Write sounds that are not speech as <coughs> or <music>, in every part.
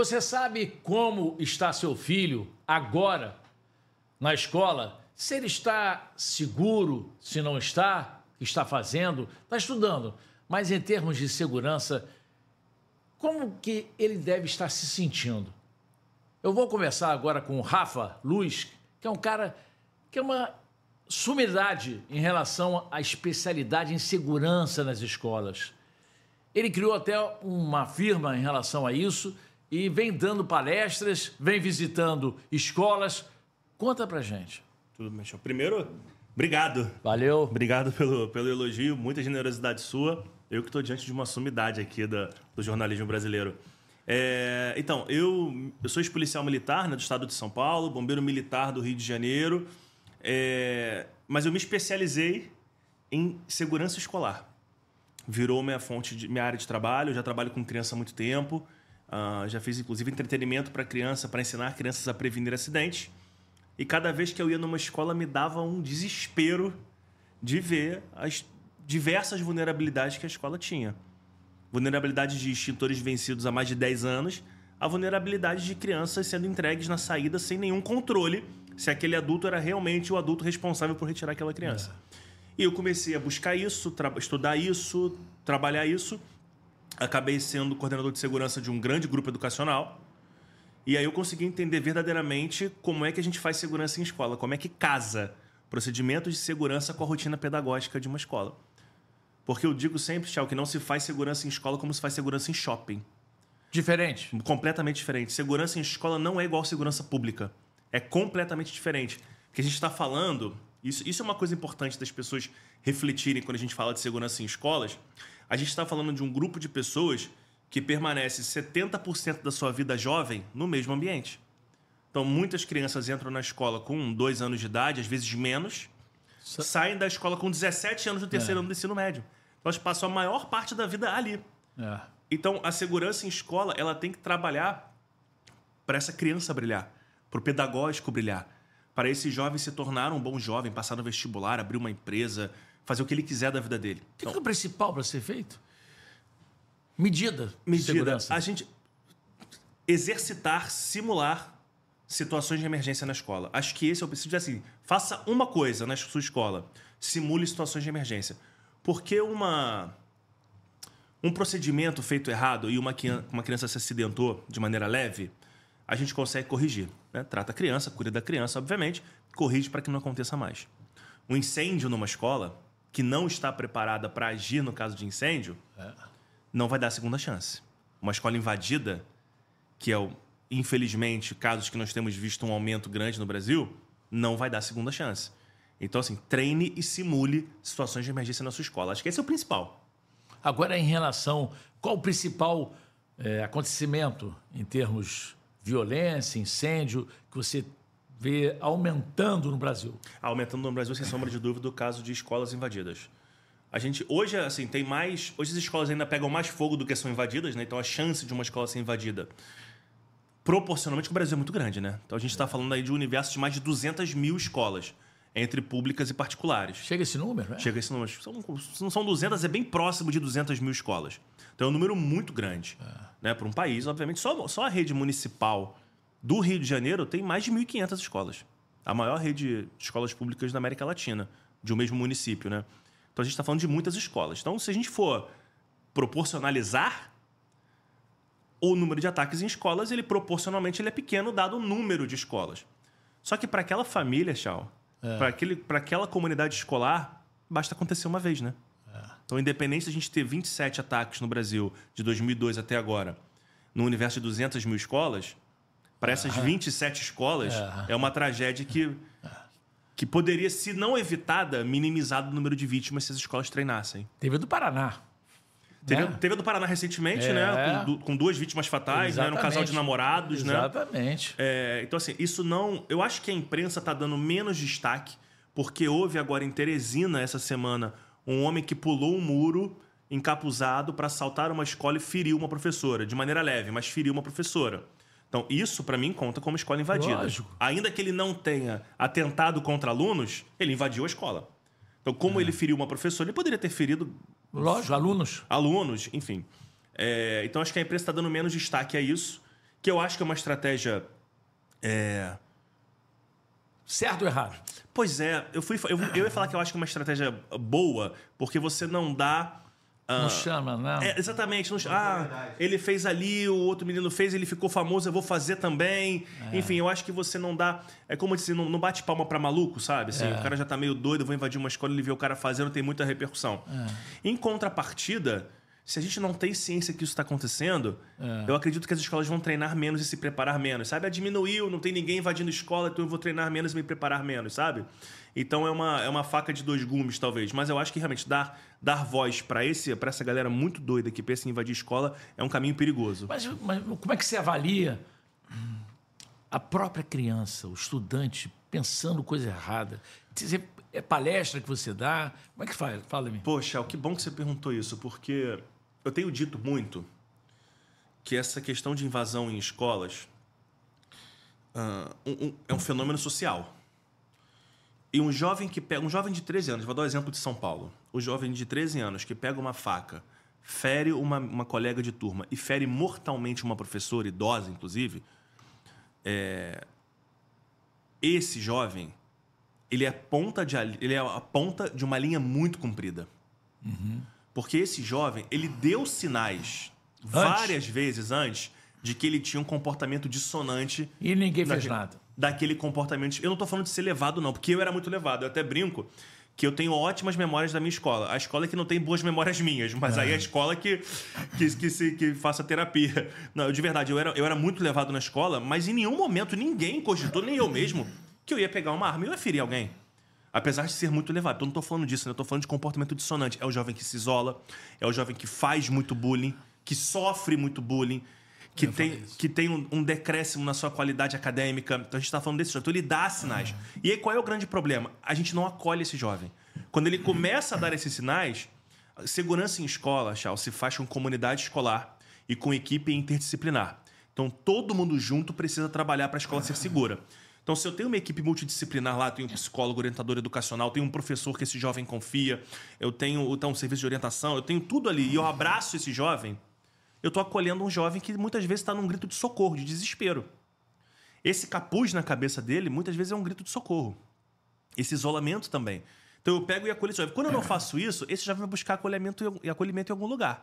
Você sabe como está seu filho agora na escola? Se ele está seguro, se não está, está fazendo, está estudando. Mas em termos de segurança, como que ele deve estar se sentindo? Eu vou começar agora com o Rafa Luz, que é um cara que é uma sumidade em relação à especialidade em segurança nas escolas. Ele criou até uma firma em relação a isso e vem dando palestras, vem visitando escolas. Conta pra gente. Tudo bem, Primeiro, obrigado. Valeu. Obrigado pelo, pelo elogio, muita generosidade sua. Eu que estou diante de uma sumidade aqui da, do jornalismo brasileiro. É, então, eu, eu sou ex-policial militar né, do estado de São Paulo, bombeiro militar do Rio de Janeiro, é, mas eu me especializei em segurança escolar. Virou minha fonte, de, minha área de trabalho. Eu já trabalho com criança há muito tempo. Uh, já fiz, inclusive, entretenimento para criança, para ensinar crianças a prevenir acidentes. E cada vez que eu ia numa escola, me dava um desespero de ver as diversas vulnerabilidades que a escola tinha. Vulnerabilidade de extintores vencidos há mais de 10 anos, a vulnerabilidade de crianças sendo entregues na saída sem nenhum controle se aquele adulto era realmente o adulto responsável por retirar aquela criança. É. E eu comecei a buscar isso, estudar isso, trabalhar isso acabei sendo coordenador de segurança de um grande grupo educacional. E aí eu consegui entender verdadeiramente como é que a gente faz segurança em escola, como é que casa procedimentos de segurança com a rotina pedagógica de uma escola. Porque eu digo sempre, Tchau, que não se faz segurança em escola como se faz segurança em shopping. Diferente. Completamente diferente. Segurança em escola não é igual segurança pública. É completamente diferente. Porque a gente está falando. Isso, isso é uma coisa importante das pessoas refletirem quando a gente fala de segurança em escolas. A gente está falando de um grupo de pessoas que permanece 70% da sua vida jovem no mesmo ambiente. Então, muitas crianças entram na escola com dois anos de idade, às vezes menos, so... saem da escola com 17 anos do terceiro é. ano do ensino médio. Então, elas passam a maior parte da vida ali. É. Então, a segurança em escola ela tem que trabalhar para essa criança brilhar, para o pedagógico brilhar, para esse jovem se tornar um bom jovem, passar no vestibular, abrir uma empresa, fazer o que ele quiser da vida dele. O que, então, que é o principal para ser feito? Medida. Medida. Segurança. A gente exercitar, simular situações de emergência na escola. Acho que esse é o princípio de assim, faça uma coisa na sua escola, simule situações de emergência. Porque uma um procedimento feito errado e uma, uma criança se acidentou de maneira leve, a gente consegue corrigir. Né? Trata a criança, cuida da criança, obviamente, corrige para que não aconteça mais. Um incêndio numa escola, que não está preparada para agir no caso de incêndio, é. não vai dar segunda chance. Uma escola invadida, que é, o, infelizmente, casos que nós temos visto um aumento grande no Brasil, não vai dar segunda chance. Então, assim, treine e simule situações de emergência na sua escola. Acho que esse é o principal. Agora, em relação. Qual o principal é, acontecimento em termos violência, incêndio, que você vê aumentando no Brasil? Aumentando no Brasil, sem sombra de dúvida, o caso de escolas invadidas. A gente hoje assim tem mais, hoje as escolas ainda pegam mais fogo do que são invadidas, né? Então a chance de uma escola ser invadida proporcionalmente o Brasil é muito grande, né? Então a gente está falando aí de um universo de mais de 200 mil escolas entre públicas e particulares. Chega esse número, né? Chega esse número. São, não são 200, é bem próximo de 200 mil escolas. Então é um número muito grande. É. Né? Para um país, obviamente, só, só a rede municipal do Rio de Janeiro tem mais de 1.500 escolas. A maior rede de escolas públicas da América Latina, de um mesmo município, né? Então a gente está falando de muitas escolas. Então, se a gente for proporcionalizar o número de ataques em escolas, ele proporcionalmente ele é pequeno dado o número de escolas. Só que para aquela família, Chau, é. para aquela comunidade escolar, basta acontecer uma vez, né? É. Então, independente de a gente ter 27 ataques no Brasil de 2002 até agora, no universo de 200 mil escolas, para essas 27 escolas, é. é uma tragédia que, que poderia, se não evitada, minimizar o número de vítimas se as escolas treinassem. Teve do Paraná. Teve, né? teve a do Paraná recentemente, é. né? Com, com, duas vítimas fatais, né? Um casal de namorados, Exatamente. né? Exatamente. É, então, assim, isso não. Eu acho que a imprensa está dando menos destaque, porque houve agora em Teresina, essa semana, um homem que pulou um muro encapuzado para assaltar uma escola e feriu uma professora, de maneira leve, mas feriu uma professora. Então, isso para mim conta como escola invadida. Lógico. Ainda que ele não tenha atentado contra alunos, ele invadiu a escola. Então, como é. ele feriu uma professora, ele poderia ter ferido. Lógico, alunos. Alunos, enfim. É, então, acho que a imprensa está dando menos destaque a isso. que eu acho que é uma estratégia. É... Certo ou errado? Pois é, eu, fui, eu, eu ia falar que eu acho que é uma estratégia boa, porque você não dá. Não chama, né? É, exatamente. Não, ah, ele fez ali, o outro menino fez, ele ficou famoso, eu vou fazer também. Enfim, eu acho que você não dá. É como eu disse, não, não bate palma pra maluco, sabe? Assim, O cara já tá meio doido, eu vou invadir uma escola, ele vê o cara fazendo, tem muita repercussão. Em contrapartida, se a gente não tem ciência que isso está acontecendo, eu acredito que as escolas vão treinar menos e se preparar menos, sabe? Ah, diminuiu, não tem ninguém invadindo escola, então eu vou treinar menos e me preparar menos, sabe? Então é uma, é uma faca de dois gumes, talvez. Mas eu acho que realmente dar, dar voz para essa galera muito doida que pensa em invadir escola é um caminho perigoso. Mas, mas como é que você avalia a própria criança, o estudante, pensando coisa errada? Você- É palestra que você dá? Como é que faz? Fala-me. Poxa, que bom que você perguntou isso, porque eu tenho dito muito que essa questão de invasão em escolas ah, um- um- é um fenômeno social. E um jovem que pega, um jovem de 13 anos, vou dar o exemplo de São Paulo. O jovem de 13 anos que pega uma faca, fere uma, uma colega de turma e fere mortalmente uma professora idosa, inclusive, é, esse jovem ele é ponta de ele é a ponta de uma linha muito comprida. Porque esse jovem, ele deu sinais várias vezes antes de que ele tinha um comportamento dissonante E ninguém fez daquele, nada. daquele comportamento. Eu não tô falando de ser levado, não, porque eu era muito levado. Eu até brinco que eu tenho ótimas memórias da minha escola. A escola é que não tem boas memórias minhas, mas aí a escola que, que, que, se, que faça terapia. Não, eu, de verdade, eu era, eu era muito levado na escola, mas em nenhum momento ninguém cogitou, nem eu mesmo, que eu ia pegar uma arma e eu ia ferir alguém. Apesar de ser muito levado. Então, eu não tô falando disso, né? Eu tô falando de comportamento dissonante. É o jovem que se isola, é o jovem que faz muito bullying, que sofre muito bullying, que Eu tem, que tem um, um decréscimo na sua qualidade acadêmica. Então, a gente tá falando desse jovem. Então, ele dá sinais. E aí, qual é o grande problema? A gente não acolhe esse jovem. Quando ele começa a dar esses sinais, segurança em escola, Charles, se faz com comunidade escolar e com equipe interdisciplinar. Então, todo mundo junto precisa trabalhar para a escola ser segura. Então, se eu tenho uma equipe multidisciplinar lá, tenho um psicólogo, orientador educacional, tenho um professor que esse jovem confia, eu tenho então, um serviço de orientação, eu tenho tudo ali e eu abraço esse jovem, eu estou acolhendo um jovem que muitas vezes está num grito de socorro, de desespero. Esse capuz na cabeça dele, muitas vezes é um grito de socorro. Esse isolamento também. Então eu pego e acolho esse jovem. Quando eu não faço isso, esse jovem vai buscar acolhimento e acolhimento em algum lugar.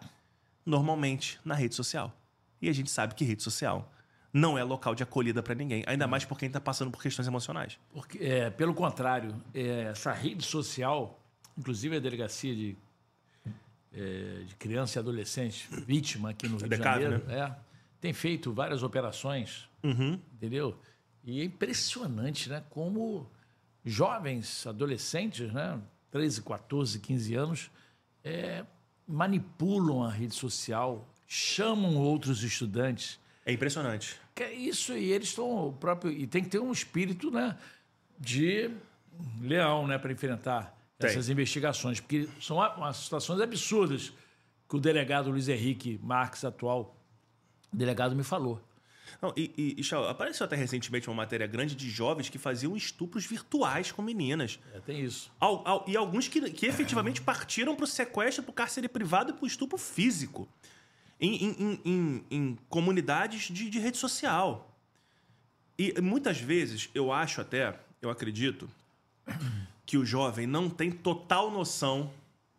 Normalmente na rede social. E a gente sabe que rede social não é local de acolhida para ninguém. Ainda mais por quem está passando por questões emocionais. Porque, é, pelo contrário, é, essa rede social, inclusive a delegacia de, é, de criança e adolescente vítima aqui no Rio DECAV, de Janeiro, é, tem feito várias operações, entendeu? E é impressionante, né? Como jovens, adolescentes, né? 13, 14, 15 anos, é, manipulam a rede social, chamam outros estudantes. É impressionante. Que é isso, e eles estão o próprio. E tem que ter um espírito né, de leão né, para enfrentar Tem. essas investigações, porque são umas situações absurdas que o delegado Luiz Henrique Marques, atual delegado, me falou. Não, e, e, e, Chau, apareceu até recentemente uma matéria grande de jovens que faziam estupros virtuais com meninas. É, tem isso. Al- al- e alguns que, que efetivamente partiram para o sequestro, para o cárcere privado e para o estupro físico. Em, em- em- em- comunidades de, de rede social. E muitas vezes eu acho até, eu acredito, que o jovem não tem total noção.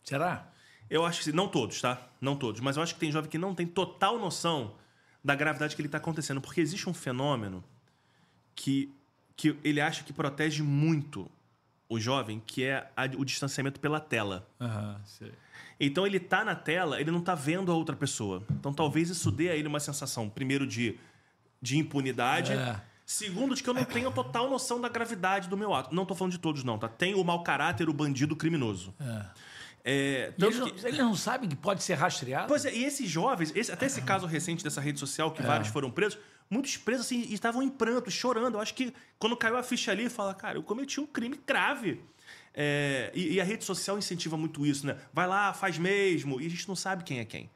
Será? Eu acho que não todos, tá? Não todos, mas eu acho que tem jovem que não tem total noção da gravidade que ele está acontecendo, porque existe um fenômeno que, que ele acha que protege muito o jovem, que é a- o distanciamento pela tela. Sei. Então ele tá na tela, ele não tá vendo a outra pessoa. Então talvez isso dê a ele uma sensação, primeiro, de, de impunidade. É. Segundo, de que eu não tenho total noção da gravidade do meu ato. Não tô falando de todos, não, tá? Tem o mau caráter, o bandido o criminoso. É, tanto eles, não, que- eles não sabem que pode ser rastreado? Pois é, e esses jovens, esse- até esse caso recente dessa rede social, que vários foram presos, muitos presos assim, e estavam em pranto, chorando. Eu acho que quando caiu a ficha ali, fala, cara, eu cometi um crime grave. É, e, e a rede social incentiva muito isso, né? Vai lá, faz mesmo, e a gente não sabe quem é quem.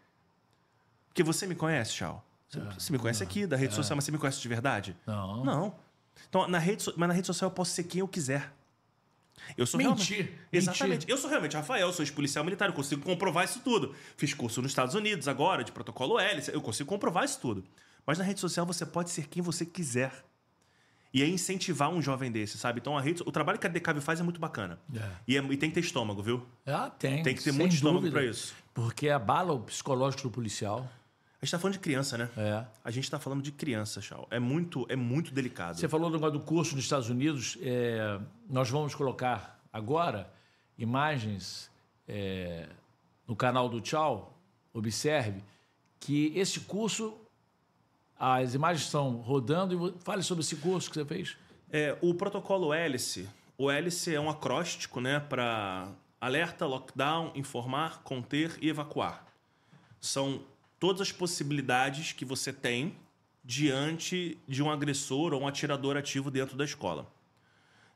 Porque você me conhece, Chau. Você, você me conhece aqui da rede social, mas você me conhece de verdade? Não. Não. Então, na rede, mas na rede social eu posso ser quem eu quiser. Eu sou Mentir. realmente- Mentir. Exatamente. Eu sou realmente Rafael, sou ex-policial militar, eu consigo comprovar isso tudo. Fiz curso nos Estados Unidos agora, de protocolo L, eu consigo comprovar isso tudo. Mas na rede social você pode ser quem você quiser. E é incentivar um jovem desse, sabe? Então a rede, o trabalho que a Decave faz é muito bacana. É. E, é- e tem que ter estômago, viu? Ah, tem. Tem que ter muito estômago pra isso. Porque abala o psicológico do policial. A gente tá falando de criança, né? É. A gente tá falando de criança, Chau. É muito, é muito delicado. Você falou do negócio do curso nos Estados Unidos. é, nós vamos colocar agora imagens é, no canal do Tchau. Observe que esse curso, as imagens estão rodando. Fale sobre esse curso que você fez. É, o protocolo hélice, o hélice é um acróstico, né, para alerta, lockdown, informar, conter e evacuar. São todas as possibilidades que você tem diante de um agressor ou um atirador ativo dentro da escola.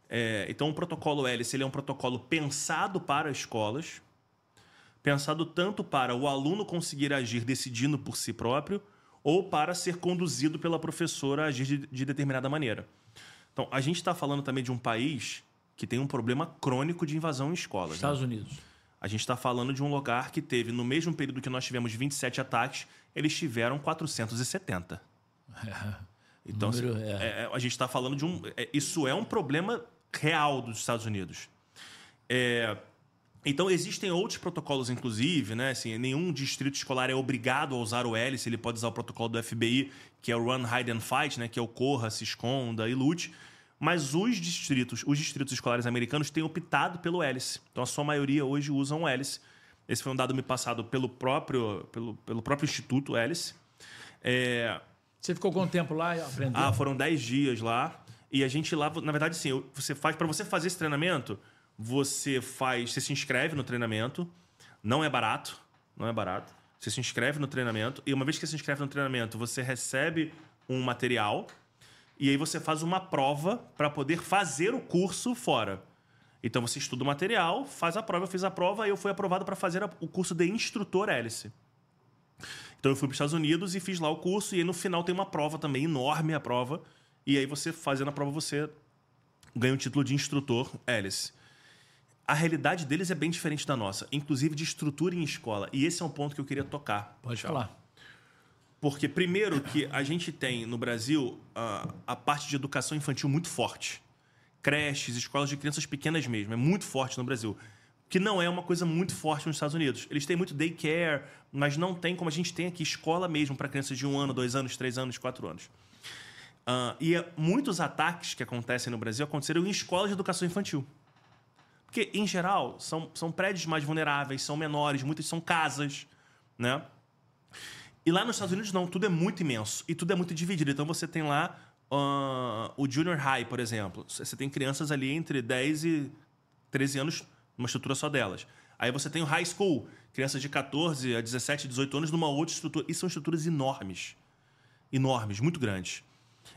É, então, o protocolo hélice ele é um protocolo pensado para escolas, pensado tanto para o aluno conseguir agir decidindo por si próprio ou para ser conduzido pela professora a agir de, de determinada maneira. Então, a gente está falando também de um país que tem um problema crônico de invasão em escolas. né? Estados Unidos. A gente está falando de um lugar que teve, no mesmo período que nós tivemos 27 ataques, eles tiveram 470. <laughs> Então, Número, assim, é. é, é, a gente está falando de um. é, isso é um problema real dos Estados Unidos. É, então, existem outros protocolos, inclusive, né? Assim, nenhum distrito escolar é obrigado a usar o hélice, ele pode usar o protocolo do FBI, que é o Run, Hide and Fight, né? Que é o corra, se esconda e lute. Mas os distritos, os distritos escolares americanos têm optado pelo hélice. Então, a sua maioria hoje usam o hélice. Esse foi um dado me passado pelo próprio, pelo, pelo próprio Instituto Hélice. É, Você ficou quanto tempo lá aprendeu? ah, foram 10 dias lá. E a gente lá, na verdade, sim, você faz para você fazer esse treinamento, você faz, você se inscreve no treinamento. Não é barato, não é barato. Você se inscreve no treinamento e uma vez que você se inscreve no treinamento, você recebe um material e aí você faz uma prova para poder fazer o curso fora. Então você estuda o material, faz a prova, eu fiz a prova e eu fui aprovado para fazer o curso de instrutor hélice. Então eu fui para os Estados Unidos e fiz lá o curso, e aí no final tem uma prova também, enorme a prova. E aí você, fazendo a prova, você ganha o título de instrutor hélice. A realidade deles é bem diferente da nossa, inclusive de estrutura em escola. E esse é um ponto que eu queria tocar. Pode Tchau. falar. Porque, primeiro, que a gente tem no Brasil a, a parte de educação infantil muito forte. Creches, escolas de crianças pequenas mesmo. É muito forte no Brasil. Que não é uma coisa muito forte nos Estados Unidos. Eles têm muito daycare, mas não tem como a gente tem aqui escola mesmo para crianças de um ano, dois anos, três anos, quatro anos. Ah, e é- muitos ataques que acontecem no Brasil aconteceram em escolas de educação infantil. Porque, em geral, são, são prédios mais vulneráveis, são menores, muitas são casas, né? E lá nos Estados Unidos, não, tudo é muito imenso e tudo é muito dividido. Então você tem lá ah, o Junior High, por exemplo. Você tem crianças ali entre 10 e 13 anos numa estrutura só delas. Aí você tem o High School, crianças de 14 a 17, 18 anos numa outra estrutura. E são estruturas enormes. Enormes, muito grandes.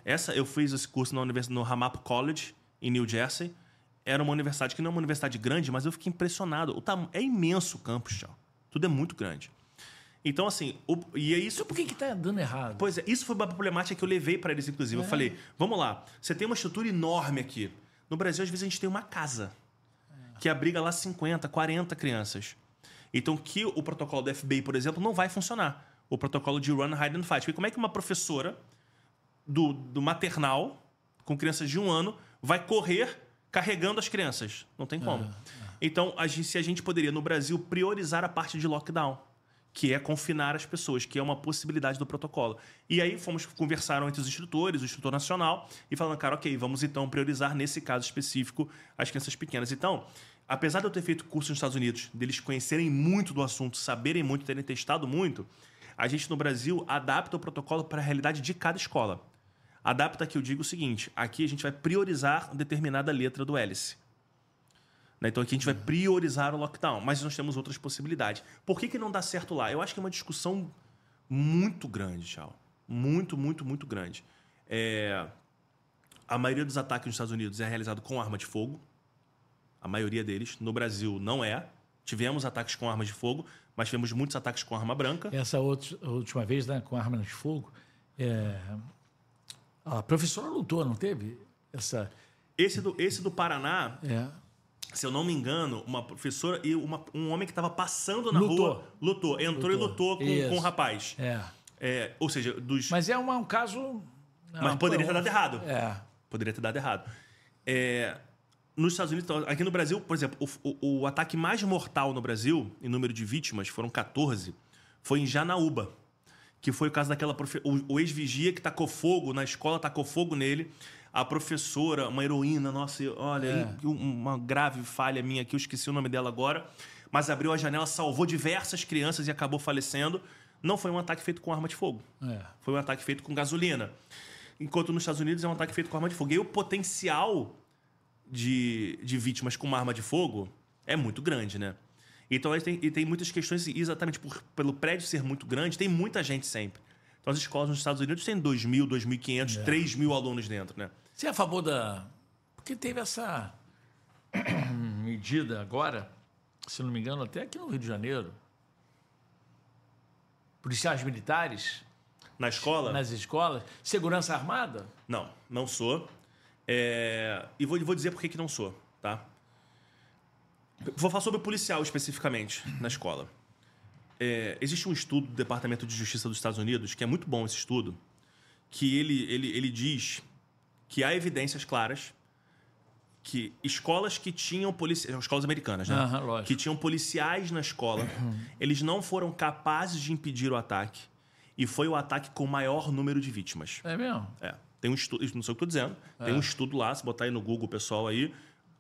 Essa, eu fiz esse curso na universidade, no Hamap College, em New Jersey. Era uma universidade que não é uma universidade grande, mas eu fiquei impressionado. O tam... É imenso o campus, tchau. Tudo é muito grande. Então, assim, o- e é isso Isso por que está dando errado? Pois é, isso foi uma problemática que eu levei para eles, inclusive. Eu falei, vamos lá, você tem uma estrutura enorme aqui. No Brasil, às vezes, a gente tem uma casa que abriga lá 50, 40 crianças. Então, que o protocolo do FBI, por exemplo, não vai funcionar. O protocolo de Run, Hide and Fight. Porque como é que uma professora do, do maternal, com crianças de um ano, vai correr carregando as crianças? Não tem como. Então, a gente, se a gente poderia, no Brasil, priorizar a parte de lockdown que é confinar as pessoas, que é uma possibilidade do protocolo. E aí fomos conversaram entre os instrutores, o instrutor nacional, e falando, cara, ok, vamos então priorizar nesse caso específico as crianças pequenas. Então, apesar de eu ter feito curso nos Estados Unidos, deles conhecerem muito do assunto, saberem muito, terem testado muito, a gente no Brasil adapta o protocolo para a realidade de cada escola. Adapta que eu digo o seguinte: aqui a gente vai priorizar determinada letra do hélice. Né? Então aqui a gente vai priorizar o lockdown, mas nós temos outras possibilidades. Por que, que não dá certo lá? Eu acho que é uma discussão muito grande, tchau. Muito, muito, muito grande. É, A maioria dos ataques nos Estados Unidos é realizado com arma de fogo. A maioria deles. No Brasil não é. Tivemos ataques com armas de fogo, mas tivemos muitos ataques com arma branca. Essa outra, última vez, né, com arma de fogo, é, a professora lutou, não teve? Essa. Esse do, esse do Paraná, É, se eu não me engano, uma professora e uma- um homem que estava passando na Lutou. rua lutou. Entrou e Lutou. lutou com, com o rapaz. é. É, ou seja, dos. Mas é uma- um caso. Mas poderia ter dado errado. É. Poderia ter dado errado. É, nos Estados Unidos, então, aqui no Brasil, por exemplo, o, o- o ataque mais mortal no Brasil, em número de vítimas, foram 14, foi em Janaúba. Que foi o caso daquela. profe- O, o ex-vigia que tacou fogo na escola, tacou fogo nele. A professora, uma heroína, nossa, olha, É. um- uma grave falha minha aqui, eu esqueci o nome dela agora. Mas abriu a janela, salvou diversas crianças e acabou falecendo. Não foi um ataque feito com arma de fogo. É. Foi um ataque feito com gasolina. Enquanto nos Estados Unidos é um ataque feito com arma de fogo. E o potencial de, de vítimas com uma arma de fogo é muito grande, né? Então tem, e tem muitas questões, exatamente por, pelo prédio ser muito grande, tem muita gente sempre. Então as escolas nos Estados Unidos têm 2 mil, 2.500, 3 mil alunos dentro, né? Você é a favor da. Porque teve essa <clears throat> medida agora, se não me engano, até aqui no Rio de Janeiro. Policiais militares Na escola? nas escolas, segurança armada. Não, não sou. É, E vou, vou dizer por que que não sou, tá? Vou falar sobre policial especificamente na escola. É, existe um estudo do Departamento de Justiça dos Estados Unidos, que é muito bom esse estudo, que ele, ele, ele diz que há evidências claras que escolas que tinham policiais, escolas americanas, né? Lógico. que tinham policiais na escola, eles não foram capazes de impedir o ataque e foi o ataque com o maior número de vítimas. É mesmo? É. Tem um estudo, não sei o que eu tô dizendo. Tem um estudo lá, se botar aí no Google, pessoal aí.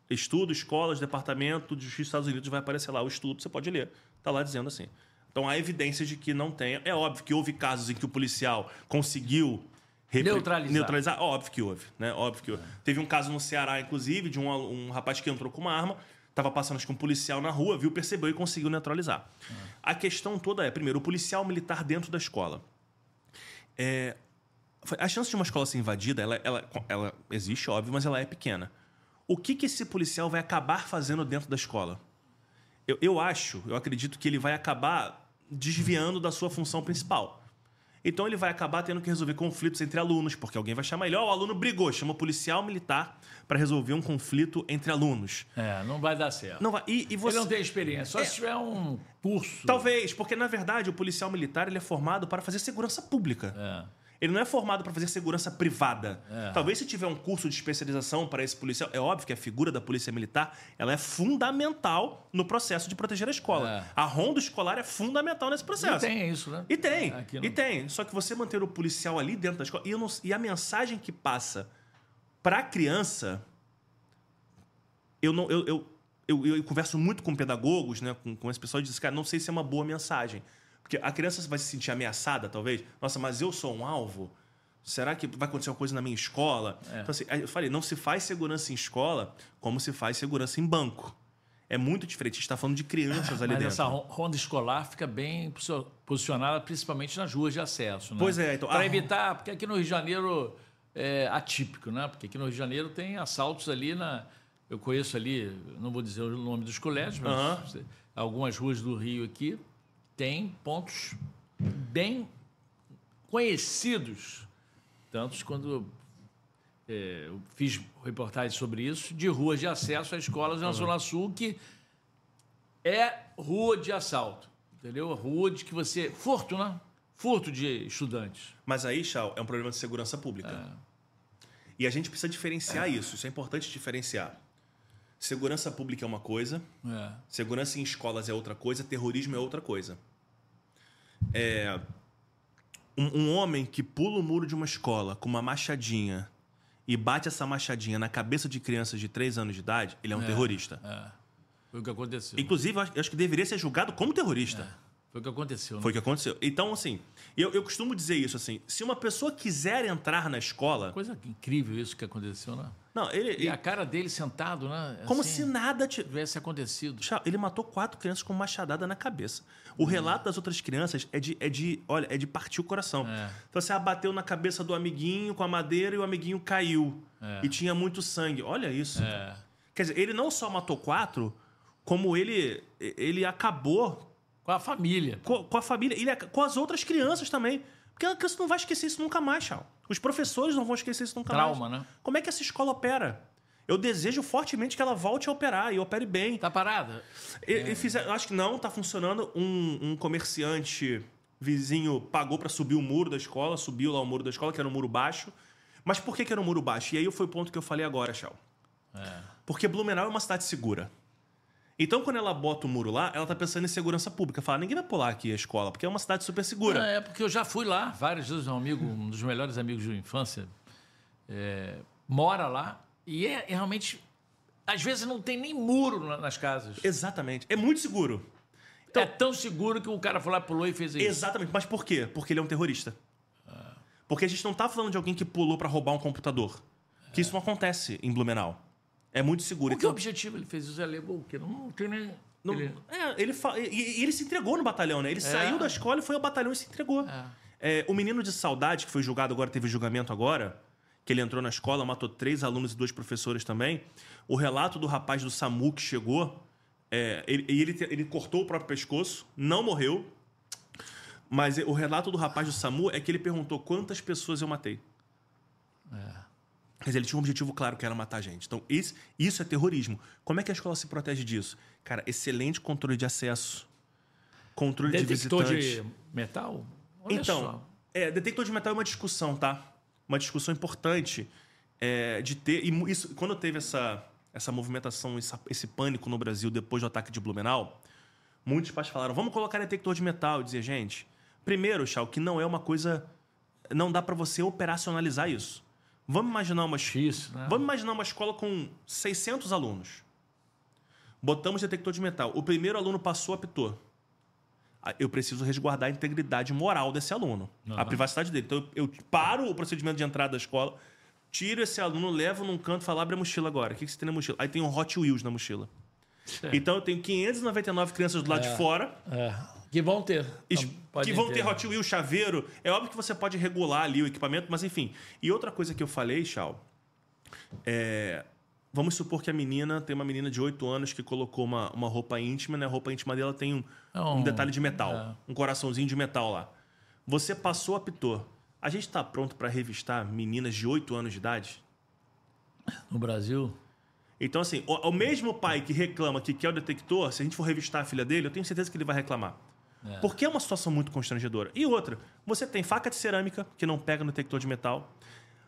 Estudo, escolas, departamento de justiça dos Estados Unidos, vai aparecer lá o estudo, você pode ler. Tá lá dizendo assim. Então há evidências de que não tem. É óbvio que houve casos em que o policial conseguiu repre- Neutralizar. neutralizar. Óbvio que houve, né? Óbvio que houve. Teve um caso no Ceará, inclusive, de um, um rapaz que entrou com uma arma, estava passando acho que um policial na rua, viu, percebeu e conseguiu neutralizar. A questão toda é, primeiro, o policial militar dentro da escola. É, a chance de uma escola ser invadida, ela, ela, ela existe, óbvio, mas ela é pequena. O que, que esse policial vai acabar fazendo dentro da escola? Eu, eu acho, eu acredito que ele vai acabar desviando da sua função principal. Então ele vai acabar tendo que resolver conflitos entre alunos, porque alguém vai chamar ele, ó, o aluno brigou, chama o policial militar para resolver um conflito entre alunos. É, não vai dar certo. Não vai, e, e você... Ele não tem experiência, só É. se tiver um curso. Talvez, porque na verdade o policial militar ele é formado para fazer segurança pública. É. Ele não é formado para fazer segurança privada. É. Talvez se tiver um curso de especialização para esse policial, é óbvio que a figura da polícia militar ela é fundamental no processo de proteger a escola. É. A ronda escolar é fundamental nesse E processo. tem isso, né? E tem, Aqui e não. tem. Só que você manter o policial ali dentro da escola. E, não- e a mensagem que passa para a criança. Eu, não, eu, eu, eu, eu converso muito com pedagogos, né, com, com esse pessoal, e diz, cara, não sei se é uma boa mensagem. Porque a criança vai se sentir ameaçada, talvez. Nossa, mas eu sou um alvo? Será que vai acontecer uma coisa na minha escola? É. Então, assim, eu falei, não se faz segurança em escola como se faz segurança em banco. É muito diferente. A gente está falando de crianças <laughs> ali Mas dentro. essa ron- ronda escolar fica bem posi- posicionada, principalmente nas ruas de acesso. Né? Pois é, então, Para a- evitar, porque aqui no Rio de Janeiro é atípico, né? Porque aqui no Rio de Janeiro tem assaltos ali na. Eu conheço ali, não vou dizer o nome dos colégios, mas algumas ruas do Rio aqui tem pontos bem conhecidos. Tantos quando é, eu fiz reportagem sobre isso, de ruas de acesso a escolas na Zona Sul, que é rua de assalto. Entendeu? Rua de que você. Furto, né? Furto de estudantes. Mas aí, Chau, é um problema de segurança pública. É. E a gente precisa diferenciar isso. Isso é importante diferenciar. Segurança pública é uma coisa, É. segurança em escolas é outra coisa, terrorismo é outra coisa. É, um, um homem que pula o muro de uma escola com uma machadinha e bate essa machadinha na cabeça de crianças de 3 anos de idade, ele é um terrorista. É. Foi o que aconteceu. Inclusive, eu acho- que deveria ser julgado como terrorista. Foi o que aconteceu. né? Foi o que aconteceu. Então, assim, eu, eu costumo dizer isso assim: se uma pessoa quiser entrar na escola. Coisa incrível isso que aconteceu, né? Não, ele. E ele- a cara dele sentado, né? como assim, se nada tivesse. acontecido. Ele matou quatro crianças com machadada na cabeça. O relato das outras crianças é de, é de, olha, é de partir o coração. É. Então você abateu na cabeça do amiguinho com a madeira e o amiguinho caiu. É. E tinha muito sangue. Olha isso. É. Quer dizer, ele não só matou quatro, como ele, ele acabou Com a família. com, com a família, ele, com as outras crianças também. Porque a criança não vai esquecer isso nunca mais, Chau. Os professores não vão esquecer isso nunca Trauma, mais. né? Como é que essa escola opera? Eu desejo fortemente que ela volte a operar e opere bem. Tá parada? E, e fizer- acho que não está funcionando um, um comerciante vizinho pagou para subir o muro da escola, subiu lá o muro da escola, que era um muro baixo. Mas por que, que era um muro baixo? E aí foi o ponto que eu falei agora, Chal. É. Porque Blumenau é uma cidade segura. Então, quando ela bota o muro lá, ela tá pensando em segurança pública. Fala, ninguém vai pular aqui a escola, porque é uma cidade super segura. É, porque eu já fui lá, vários vezes, um amigo, um dos melhores amigos de infância, é, mora lá e é, é, realmente. Às vezes não tem nem muro nas casas. Exatamente. É muito seguro. Então, é tão seguro que o cara foi lá, pulou e fez isso. Exatamente. Mas por quê? Porque ele é um terrorista. Porque a gente não tá falando de alguém que pulou para roubar um computador. Que isso não acontece em Blumenau. É muito seguro. Por que então... objetivo ele fez isso? Ele alegou que não tem nem... Não, ele... É, ele fa... e, ele se entregou no batalhão, né? Ele é. saiu da escola e foi ao batalhão e se entregou. É. É, o menino de saudade, que foi julgado agora, teve julgamento agora, que ele entrou na escola, matou três alunos e duas professoras também. O relato do rapaz do SAMU que chegou, é, ele, ele, ele cortou o próprio pescoço, não morreu, mas o relato do rapaz do SAMU é que ele perguntou quantas pessoas eu matei. É. Dizer, ele tinha um objetivo claro que era matar a gente. Então, isso, isso é terrorismo. Como é que a escola se protege disso? Cara, excelente controle de acesso, controle detector de visitante. de metal? Olha então, só. é, detector de metal é uma discussão, tá? Uma discussão importante é, de ter. E isso, quando teve essa, essa movimentação, essa, esse pânico no Brasil depois do ataque de Blumenau, muitos pais falaram: vamos colocar detector de metal. Eu dizia, gente, Primeiro, Chau, que não é uma coisa. Não dá para você operacionalizar isso. Vamos imaginar uma isso, né? Vamos imaginar uma escola com 600 alunos. Botamos detector de metal. O primeiro aluno passou, apitou. Ah, eu preciso resguardar a integridade moral desse aluno, uhum. a privacidade dele. Então eu, paro o procedimento de entrada da escola, tiro esse aluno, levo num canto e falo: abre a mochila agora. O que, que você tem na mochila? Aí tem um Hot Wheels na mochila. É. Então eu tenho 599 crianças do lado é. de fora. É que vão ter. que vão ter. ter Hot Wheels, chaveiro. É óbvio que você pode regular ali o equipamento, mas enfim. E outra coisa que eu falei, Chau, é. Vamos supor que a menina tem uma menina de 8 anos que colocou uma, uma roupa íntima, né? A roupa íntima dela tem um, é um, um detalhe de metal, é. um coraçãozinho de metal lá. Você passou, apitou. A gente está pronto para revistar meninas de 8 anos de idade? No Brasil? Então, assim, o, o, mesmo pai que reclama que quer o detector, se a gente for revistar a filha dele, eu tenho certeza que ele vai reclamar. É. Porque é uma situação muito constrangedora. E outra, você tem faca de cerâmica, que não pega no detector de metal.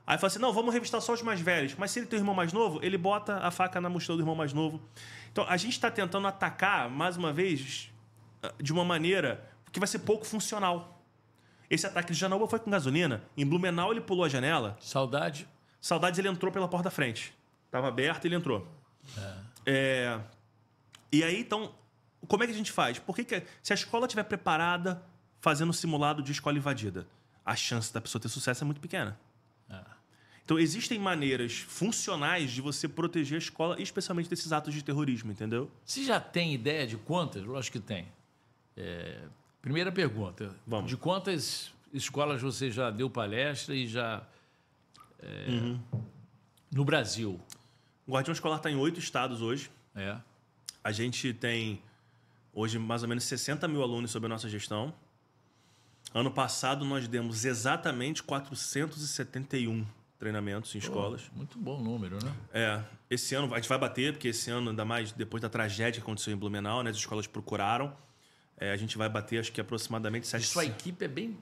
Aí fala assim: não, vamos revistar só os mais velhos. Mas se ele tem um irmão mais novo, ele bota a faca na mochila do irmão mais novo. Então a gente está tentando atacar, mais uma vez, de uma maneira que vai ser pouco funcional. Esse ataque de Janaúba foi com gasolina. Em Blumenau ele pulou a janela. Saudade. Saudades ele entrou pela porta da frente. Estava aberto e ele entrou. É. É... E aí, então, como é que a gente faz? Por que, que se a escola estiver preparada fazendo simulado de escola invadida, a chance da pessoa ter sucesso é muito pequena. É. Então, existem maneiras funcionais de você proteger a escola, especialmente desses atos de terrorismo, entendeu? Você já tem ideia de quantas? Lógico que tem. É... Primeira pergunta. Vamos. De quantas escolas você já deu palestra e já. É... Uhum. No Brasil? O Guardião Escolar está em oito estados hoje. É. A gente tem Hoje, mais ou menos 60 mil alunos sob a nossa gestão. Ano passado, nós demos exatamente 471 treinamentos em Pô, escolas. Muito bom número, né? É. Esse ano a gente vai bater, porque esse ano, ainda mais depois da tragédia que aconteceu em Blumenau, né, as escolas procuraram. É, a gente vai bater, acho que aproximadamente... E sua equipe é bem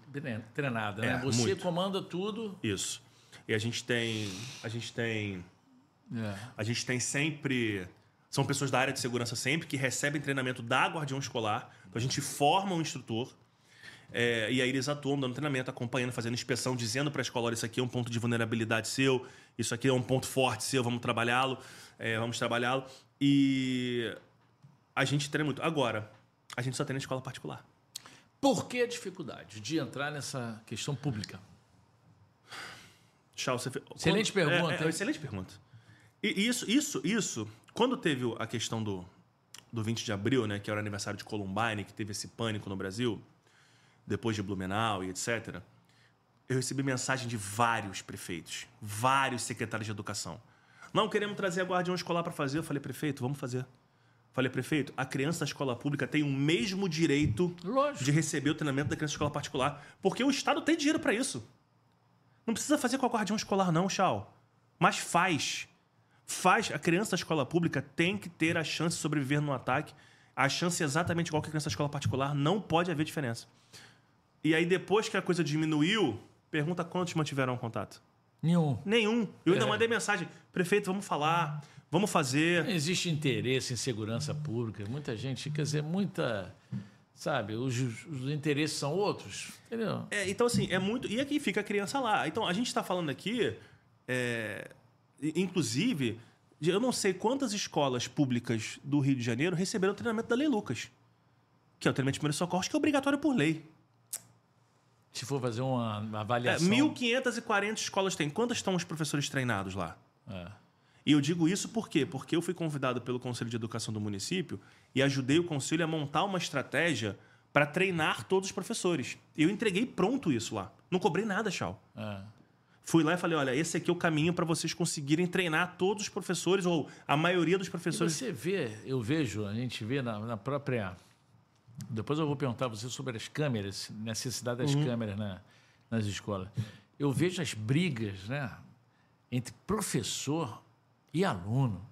treinada, né? É, Você muito. comanda tudo. Isso. E a gente tem... A gente tem... É. A gente tem sempre são pessoas da área de segurança sempre que recebem treinamento da Guardião Escolar. Então a gente forma um instrutor. É, e aí eles atuam dando treinamento, acompanhando, fazendo inspeção, dizendo para a escola: olha, isso aqui é um ponto de vulnerabilidade seu, isso aqui é um ponto forte seu, vamos trabalhá-lo, é, vamos trabalhá-lo. E a gente treina muito. Agora, a gente só treina escola particular. Por que a dificuldade de entrar nessa questão pública? Tchau, você... Excelente Quando... pergunta. É, é, excelente pergunta. E isso, isso, isso quando teve a questão do, do 20 de abril, né, que era o aniversário de Columbine, que teve esse pânico no Brasil, depois de Blumenau e etc., eu recebi mensagem de vários prefeitos, vários secretários de educação. Não queremos trazer a guardião escolar para fazer. Eu falei, prefeito, vamos fazer. Falei, prefeito, a criança da escola pública tem o mesmo direito Lógico. de receber o treinamento da criança da escola particular, porque o Estado tem dinheiro para isso. Não precisa fazer com a guardião escolar, não, Chau. Mas faz faz a criança da escola pública tem que ter a chance de sobreviver no ataque. A chance é exatamente igual que a criança da escola particular, não pode haver diferença. E aí, depois que a coisa diminuiu, pergunta quantos mantiveram contato. Nenhum. Nenhum. Eu ainda É. mandei mensagem. Prefeito, vamos falar, vamos fazer. Não existe interesse em segurança pública. Muita gente, quer dizer, muita. Sabe, os, os interesses são outros. Entendeu? É, então, assim, é muito. E aqui fica a criança lá. Então, a gente está falando aqui, é, inclusive, eu não sei quantas escolas públicas do Rio de Janeiro receberam o treinamento da Lei Lucas, que é o treinamento de primeiros socorros, que é obrigatório por lei. Se for fazer uma uma É, avaliação. 1.540 escolas tem. Quantas estão os professores treinados lá? É. E eu digo isso por quê? Porque eu fui convidado pelo Conselho de Educação do município e ajudei o conselho a montar uma estratégia para treinar todos os professores. Eu entreguei pronto isso lá. Não cobrei nada, Chau. É. Fui lá e falei: olha, esse aqui é o caminho para vocês conseguirem treinar todos os professores, ou a maioria dos E professores. você vê, eu vejo, a gente vê na, na própria. Depois eu vou perguntar a você sobre as câmeras, necessidade das câmeras na, nas escolas. Eu vejo as brigas né, entre professor e aluno.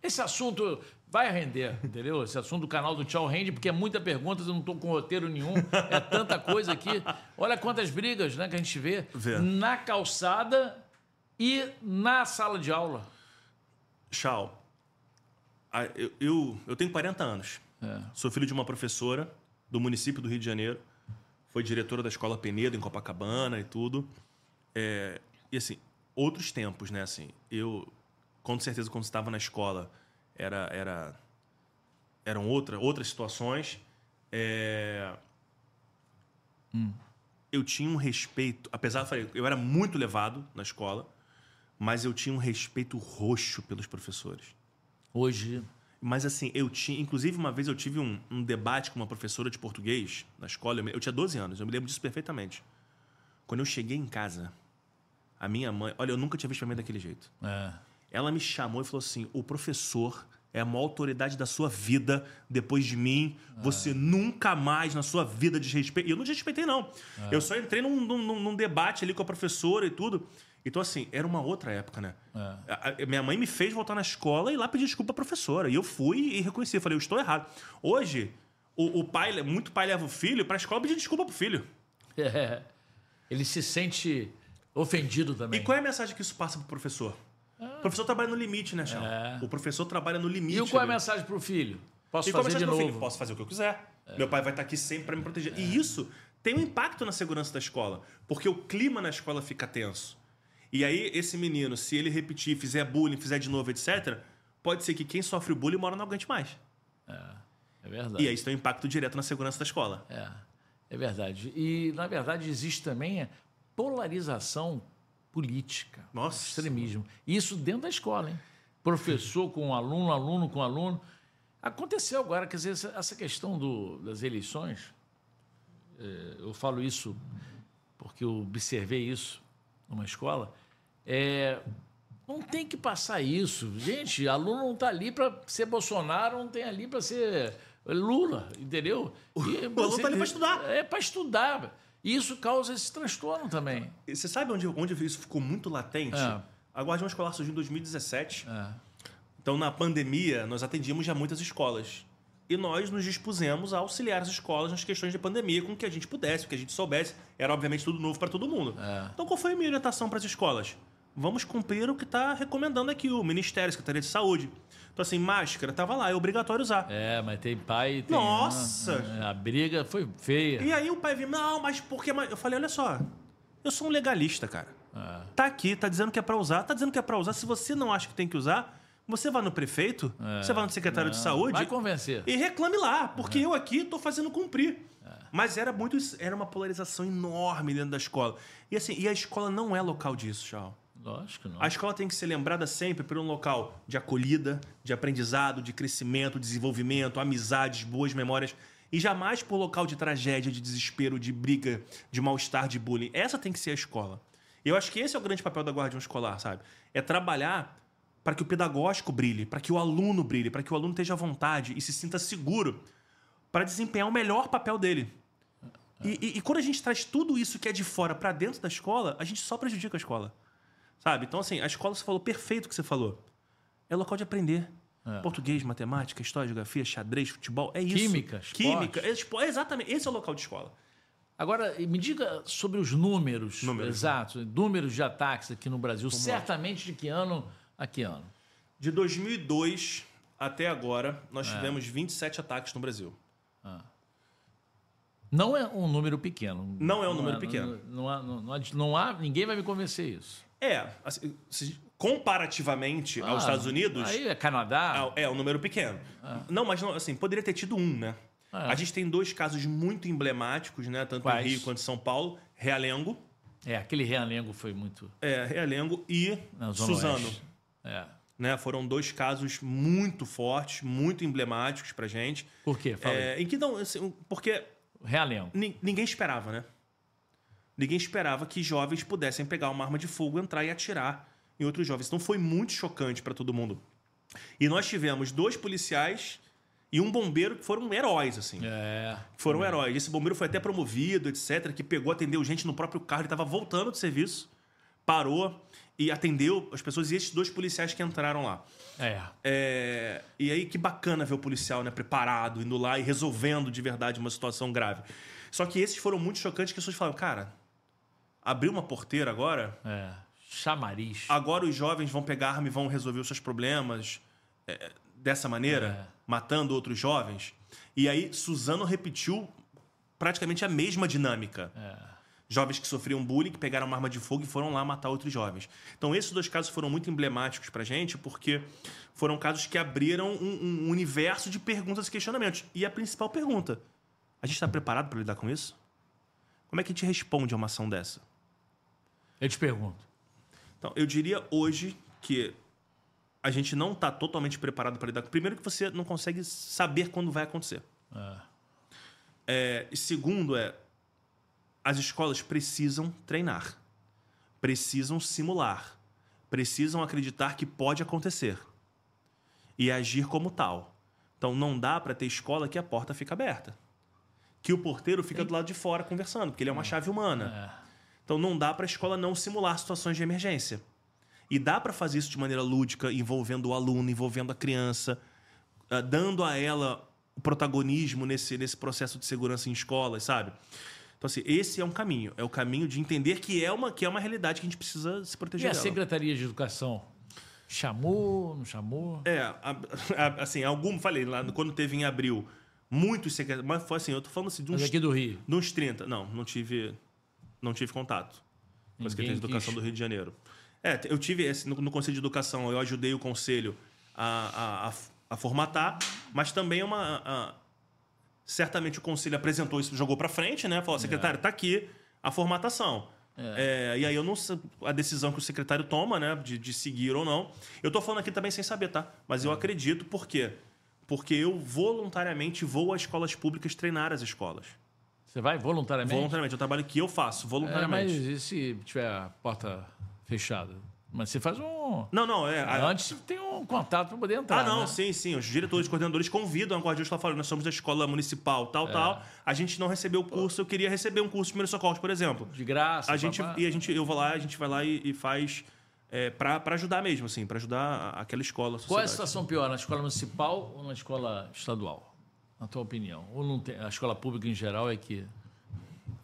Esse assunto vai render, entendeu? Esse assunto do canal do Tchau rende, porque é muita pergunta, eu não estou com roteiro nenhum, é tanta coisa aqui. Olha quantas brigas né, que a gente vê, Vê. na calçada e na sala de aula. Chau, a- eu, eu, eu tenho 40 anos. É. Sou filho de uma professora do município do Rio de Janeiro. Foi diretora da escola Penedo, em Copacabana e tudo. É, e assim, outros tempos, né? Assim, eu, com certeza, quando estava na escola, era, era, eram outra, outras situações. É, Eu tinha um respeito, apesar, eu falei, eu era muito levado na escola, mas eu tinha um respeito roxo pelos professores. Hoje, Mas assim, eu tinha. Inclusive, uma vez eu tive um, um debate com uma professora de português na escola. Eu, me- eu tinha 12 anos, eu me lembro disso perfeitamente. Quando eu cheguei em casa, a minha mãe. Olha, eu nunca tinha visto minha mãe daquele jeito. é, Ela me chamou e falou assim: o professor é a maior autoridade da sua vida depois de mim. Você nunca mais na sua vida desrespeita. E eu não desrespeitei, não. Eu só entrei num, num- num debate ali com a professora e tudo. Então, assim, era uma outra época, né? A- a- minha mãe me fez voltar na escola e ir lá pedir desculpa à professora. E eu fui e reconheci. Eu falei, eu estou errado. Hoje, o, o pai, muito pai leva o filho para a escola pedir desculpa pro filho. É. <laughs> Ele se sente ofendido também. E qual é a mensagem que isso passa pro professor? O professor trabalha no limite, né, Chão? É. O professor trabalha no limite. E qual é a mensagem para o filho? Posso E a fazer de pro novo? filho? Posso fazer o que eu quiser. Meu pai vai estar aqui sempre para me proteger. É. E isso tem um impacto na segurança da escola, porque o clima na escola fica tenso. E aí, esse menino, se ele repetir, fizer bullying, fizer de novo, etc., pode ser que quem sofre o bullying mora não aguente mais. É verdade. E aí isso tem um impacto direto na segurança da escola. É, é verdade. E, na verdade, existe também a polarização política. Nossa. Extremismo. Isso dentro da escola, hein? Professor com aluno, aluno com aluno. Aconteceu agora, quer dizer, essa- questão do, das eleições, eh, eu falo isso porque eu observei isso numa escola, é, não tem que passar isso. Gente, aluno não está ali para ser Bolsonaro, não tem ali para ser Lula, entendeu? E aluno tá ali pra estudar. É para estudar. E isso causa esse transtorno também. E Você sabe onde, onde isso ficou muito latente? É. A Guardião Escolar surgiu em 2017. É. Então, na pandemia, nós atendíamos já muitas escolas. E nós nos dispusemos a auxiliar as escolas nas questões de pandemia com o que a gente pudesse, o que a gente soubesse. Era, obviamente, tudo novo para todo mundo. É. Então, qual foi a minha orientação para as escolas? Vamos cumprir o que está recomendando aqui o Ministério, a Secretaria de Saúde. Então, assim, máscara estava lá, é obrigatório usar. É, mas tem pai. Tem, Nossa! A, a briga foi feia. E aí o pai veio, não, mas por que... mais?" Eu falei, olha só, eu sou um legalista, cara. É. Tá aqui, tá dizendo que é para usar, tá dizendo que é para usar. Se você não acha que tem que usar, você vai no prefeito, você vai no secretário de Não, saúde Vai convencer. e reclame lá, porque eu aqui tô fazendo cumprir. Mas era muito, era uma polarização enorme dentro da escola. E assim, e a escola não é local disso, Chau. Lógico, não. A escola tem que ser lembrada sempre por um local de acolhida, de aprendizado, de crescimento, desenvolvimento, amizades, boas memórias. E jamais por local de tragédia, de desespero, de briga, de mal-estar, de bullying. Essa tem que ser a escola. E eu acho que esse é o grande papel da guardião escolar, sabe? É trabalhar para que o pedagógico brilhe, para que o aluno brilhe, para que o aluno esteja à vontade e se sinta seguro para desempenhar o melhor papel dele. E, e- e quando a gente traz tudo isso que é de fora para dentro da escola, a gente só prejudica a escola. Sabe? Então, assim, a escola, você falou perfeito o que você falou. É local de aprender. Português, matemática, história, geografia, xadrez, futebol, é isso. Química, esporte. Química, é, espo- é exatamente. Esse é o local de escola. Agora, me diga sobre os números, Números. exatos, números de ataques aqui no Brasil. Certamente de que ano a que ano? De 2002 até agora, nós tivemos 27 ataques no Brasil. Não é um número pequeno. Não é um número pequeno. Não, não há, não, não há- não há- ninguém vai me convencer isso. É, assim, comparativamente aos Ah, Estados Unidos, Aí é Canadá. é, é um número pequeno. Não, mas não, assim, poderia ter tido um, né? Ah. A gente tem dois casos muito emblemáticos, né? Tanto Quais? em Rio quanto em São Paulo. Realengo, É, aquele Realengo foi muito. é, Realengo e Suzano. É. Né? Foram dois casos muito fortes, muito emblemáticos pra gente. Por quê? Fala. É, em que não, assim, porque Realengo. Ni- ninguém esperava, né? Ninguém esperava que jovens pudessem pegar uma arma de fogo, entrar e atirar em outros jovens. Então foi muito chocante para todo mundo. E nós tivemos dois policiais e um bombeiro que foram heróis, assim. É. Foram heróis. Esse bombeiro foi até promovido, etc., que pegou, atendeu gente no próprio carro, ele estava voltando do serviço, parou e atendeu as pessoas e esses dois policiais que entraram lá. É. É, e aí, que bacana ver o policial né, preparado, indo lá e resolvendo de verdade uma situação grave. Só que esses foram muito chocantes que as pessoas falaram, cara, abriu uma porteira agora, É. Chamariz. agora os jovens vão pegar arma e vão resolver os seus problemas é, dessa maneira, matando outros jovens. E aí, Suzano repetiu praticamente a mesma dinâmica. Jovens que sofriam bullying, que pegaram uma arma de fogo e foram lá matar outros jovens. Então, esses dois casos foram muito emblemáticos pra gente, porque foram casos que abriram um, um universo de perguntas e questionamentos. E a principal pergunta: a gente está preparado para lidar com isso? Como é que a gente responde a uma ação dessa? Eu te pergunto. Então, eu diria hoje que a gente não está totalmente preparado para lidar com. Primeiro, que você não consegue saber quando vai acontecer. É, e segundo, é as escolas precisam treinar, precisam simular, precisam acreditar que pode acontecer e agir como tal. Então, não dá para ter escola que a porta fica aberta, que o porteiro fica do lado de fora conversando, porque ele é uma chave humana. Então não dá para a escola não simular situações de emergência. E dá para fazer isso de maneira lúdica, envolvendo o aluno, envolvendo a criança, ah, dando a ela o protagonismo nesse, nesse processo de segurança em escolas, sabe? Então, assim, esse é um caminho. É o caminho de entender que é uma, que é uma realidade que a gente precisa se E proteger a dela. Secretaria de Educação? Chamou, não chamou? É, a- a- assim, algum, falei lá, quando teve em abril, muitos secretários, mas foi assim, eu tô falando assim, de uns, Mas aqui do Rio. de uns 30. Não, não tive, não tive contato com a Secretaria de Educação quis. do Rio de Janeiro. É, eu tive esse, no, no Conselho de Educação, eu ajudei o Conselho a, a, a, a formatar, mas também é uma. a- certamente o Conselho apresentou isso, jogou para frente, né? Falou, secretário, tá aqui a formatação. É, e aí eu não sei a decisão que o secretário toma, né, de, de seguir ou não. Eu tô falando aqui também sem saber, tá? Mas eu acredito, por quê? Porque eu voluntariamente vou às escolas públicas treinar as escolas. Você vai voluntariamente? Voluntariamente, é o trabalho que eu faço, É, voluntariamente. mas e se tiver a porta fechada? Mas você faz um. Não, não, é. a- Antes tem um contato para poder entrar. Ah, não, né? sim, sim. Os diretores coordenadores convidam a Guarda Justa falando, nós somos da escola municipal, É. tal, tal. A gente não recebeu o curso, eu queria receber um curso de primeiros socorros, por exemplo. De graça. A gente, e a gente, eu vou lá, a gente vai lá e, e faz é, para ajudar mesmo, assim, para ajudar a- aquela escola. a Qual é a situação pior, na escola municipal ou na escola estadual? Na tua opinião? Ou não tem, a escola pública em geral é que.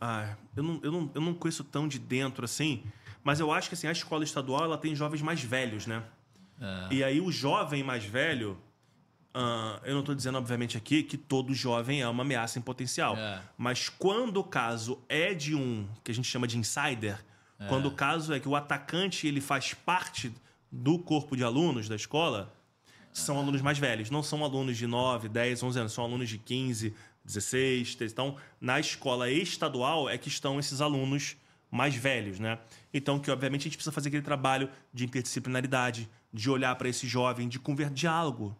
Ah, eu não, eu, não, eu não conheço tão de dentro assim, mas eu acho que assim, a escola estadual ela tem jovens mais velhos, né? E aí o jovem mais velho, ah, eu não estou dizendo, obviamente, aqui que todo jovem é uma ameaça em potencial. É. Mas quando o caso é de um que a gente chama de insider, quando o caso é que o atacante ele faz parte do corpo de alunos da escola, são alunos mais velhos, não são alunos de 9, 10, 11 anos, são alunos de 15, 16, 13. Então, na escola estadual é que estão esses alunos mais velhos, né? Então, que obviamente a gente precisa fazer aquele trabalho de interdisciplinaridade, de olhar para esse jovem, de conversar, diálogo.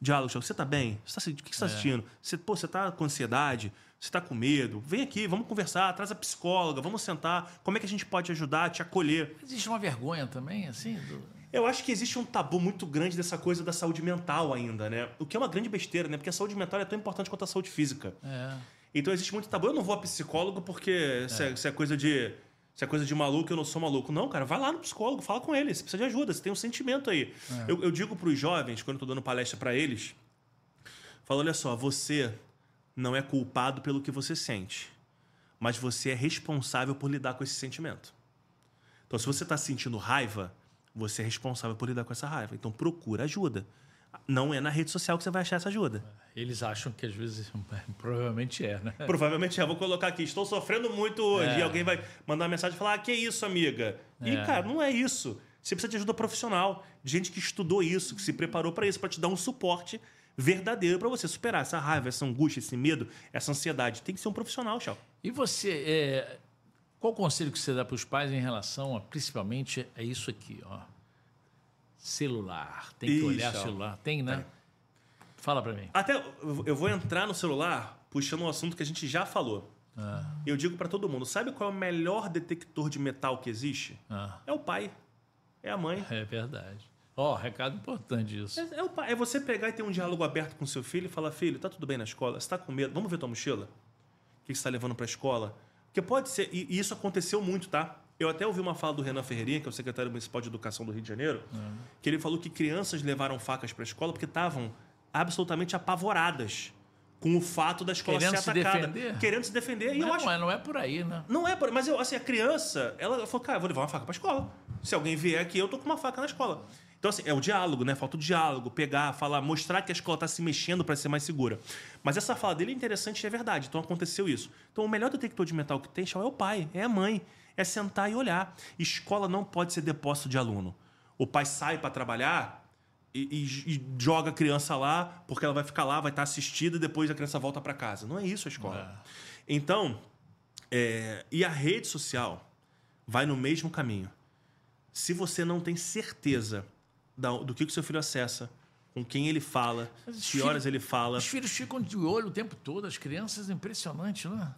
Diálogo, você tá bem? Você tá, o que você tá assistindo? Você, pô, você tá com ansiedade? Você tá com medo? Vem aqui, vamos conversar, traz a psicóloga, vamos sentar. Como é que a gente pode ajudar, te acolher? Existe uma vergonha também, assim? do- Eu acho que existe um tabu muito grande dessa coisa da saúde mental ainda, né? O que é uma grande besteira, né? Porque a saúde mental é tão importante quanto a saúde física. É. Então existe muito tabu. Eu não vou a psicólogo porque isso é, isso é coisa de. Isso é coisa de maluco, eu não sou maluco. Não, cara, vai lá no psicólogo, fala com ele. Você precisa de ajuda, você tem um sentimento aí. Eu, eu digo para os jovens, quando eu tô dando palestra para eles, falo: olha só, você não é culpado pelo que você sente. mas você é responsável por lidar com esse sentimento. Então, se você está sentindo raiva, você é responsável por lidar com essa raiva. Então, procura ajuda. Não é na rede social que você vai achar essa ajuda. Eles acham que às vezes <laughs> provavelmente é, né? Provavelmente é. Vou colocar aqui. Estou sofrendo muito hoje. É. E alguém vai mandar uma mensagem e falar: ah, que isso, amiga? É. E, cara, não é isso. Você precisa de ajuda profissional, de gente que estudou isso, que se preparou para isso, para te dar um suporte verdadeiro para você superar essa raiva, essa angústia, esse medo, essa ansiedade. Tem que ser um profissional, Chau. E você, é... qual o conselho que você dá para os pais em relação a, principalmente, a isso aqui, ó? Celular. Tem que Ixi, olhar o celular. Tem, né? Tem. Fala para mim. Até eu vou entrar no celular puxando um assunto que a gente já falou. Ah. Eu digo para todo mundo: sabe qual é o melhor detector de metal que existe? Ah. É o pai. É a mãe. É verdade. Ó, oh, recado importante isso. É, é, o pai. é você pegar e ter um diálogo aberto com seu filho e falar: filho, tá tudo bem na escola? Você tá com medo? Vamos ver tua mochila? O que você está levando para a escola? Porque pode ser, e isso aconteceu muito, tá? Eu até ouvi uma fala do Renan Ferreirinha, que é o secretário municipal de educação do Rio de Janeiro, uhum. que ele falou que crianças levaram facas para a escola porque estavam absolutamente apavoradas com o fato da escola querendo ser atacada. Se defender. Querendo se defender. Não, e eu é, acho... não é por aí, né? Não é por Mas eu, assim, a criança, ela falou, cara, eu vou levar uma faca para a escola. Se alguém vier aqui, eu tô com uma faca na escola. Então, assim, é o diálogo, né? Falta o diálogo, pegar, falar, mostrar que a escola está se mexendo para ser mais segura. Mas essa fala dele é interessante e é verdade. Então aconteceu isso. Então, o melhor detector de metal que tem, é o pai, é a mãe é sentar e olhar. Escola não pode ser depósito de aluno. O pai sai para trabalhar e, e, e, joga a criança lá porque ela vai ficar lá, vai estar assistida e depois a criança volta para casa. Não é isso a escola. É. Então, é, e a rede social vai no mesmo caminho. Se você não tem certeza do que o seu filho acessa, com quem ele fala, que horas ele fala. Os filhos ficam de olho o tempo todo, as crianças, impressionante, não é?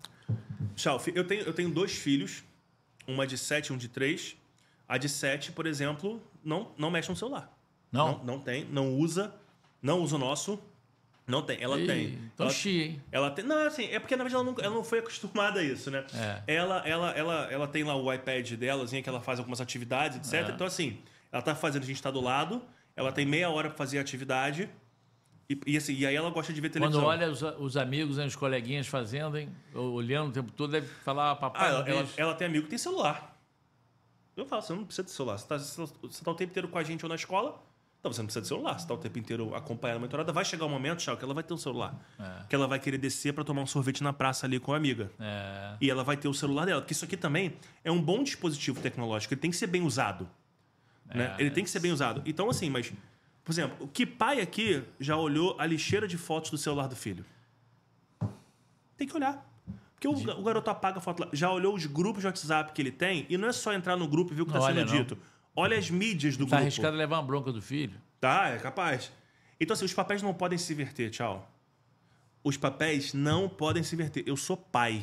Tchau, eu tenho, eu tenho dois filhos uma de 7 e um de 3. A de 7, por exemplo, não, não mexe no celular. Não? Não, não tem, não usa, não usa o nosso. Não tem, ela Ei, tem. Tô ela, chi, hein? Ela tem. Não, assim, é porque na verdade ela não, ela não foi acostumada a isso, né? É. Ela, ela, ela, ela tem lá o iPad dela, assim, que ela faz algumas atividades, etc. É. Então, assim, ela tá fazendo, a gente tá do lado, ela tem meia hora para fazer a atividade. E, e, assim, e aí ela gosta de ver televisão. Quando olha os, os amigos, né, os coleguinhas fazendo, hein, olhando o tempo todo, deve falar, papai. Ah, ela, ela, ela, tem amigo que tem celular. Eu falo, você não precisa de celular. Você está você tá o tempo inteiro com a gente ou na escola, então você não precisa de celular. Você está o tempo inteiro acompanhando a mentorada. Vai chegar um momento, Tchau, que ela vai ter um celular. É. Que ela vai querer descer para tomar um sorvete na praça ali com a amiga. É. E ela vai ter o celular dela. Porque isso aqui também é um bom dispositivo tecnológico. Ele tem que ser bem usado. Né? É. Ele tem que ser bem usado. Então, assim, mas por exemplo, que pai aqui já olhou a lixeira de fotos do celular do filho? Tem que olhar. Porque o, o garoto apaga a foto lá. Já olhou os grupos de WhatsApp que ele tem e não é só entrar no grupo e ver o que está sendo não. dito. Olha as mídias do tá grupo. Tá arriscado levar uma bronca do filho. Tá, é capaz. Então, assim, os papéis não podem se inverter, tchau. Os papéis não podem se inverter. Eu sou pai.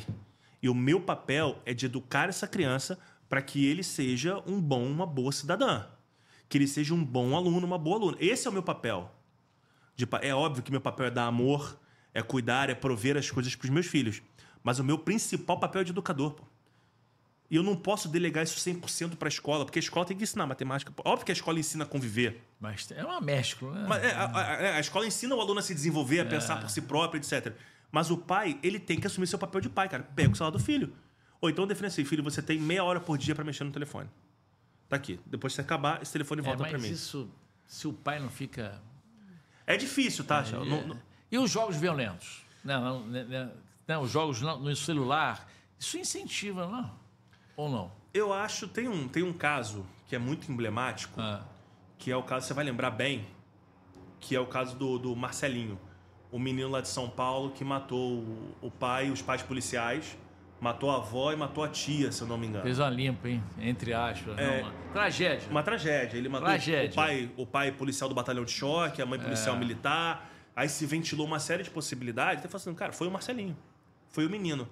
E o meu papel é de educar essa criança para que ele seja um bom, uma boa cidadã que ele seja um bom aluno, uma boa aluna. Esse é o meu papel. De, é óbvio que meu papel é dar amor, é cuidar, é prover as coisas para os meus filhos. Mas o meu principal papel é de educador. Pô. E eu não posso delegar isso 100% para a escola, porque a escola tem que ensinar matemática. Óbvio que a escola ensina a conviver. Mas é uma mescla, né? Mas, é, a, a, a, escola ensina o aluno a se desenvolver, a é. pensar por si próprio, etc. Mas o pai, ele tem que assumir seu papel de pai, cara. Pega o salário do filho. Ou então define assim, filho, você tem meia hora por dia para mexer no telefone. Tá aqui. Depois que você acabar, esse telefone é, volta é, para mim. Mas isso, se o pai não fica. É difícil, tá? É, não, não... E os jogos violentos? Não, não, não, né, né, não os jogos no celular, isso incentiva, não? Ou não? Eu acho, tem um, tem um caso que é muito emblemático, ah. que é o caso, você vai lembrar bem, que é o caso do, do Marcelinho, o menino lá de São Paulo que matou o, o pai e os pais policiais Matou a avó e matou a tia, se eu não me engano. Fez uma limpa, hein? Entre aspas. É, uma tragédia. Uma tragédia. Ele matou tragédia. O, pai, o pai policial do batalhão de choque, a mãe policial é. militar. Aí se ventilou uma série de possibilidades. Ele falou assim, cara, foi o Marcelinho. Foi o menino.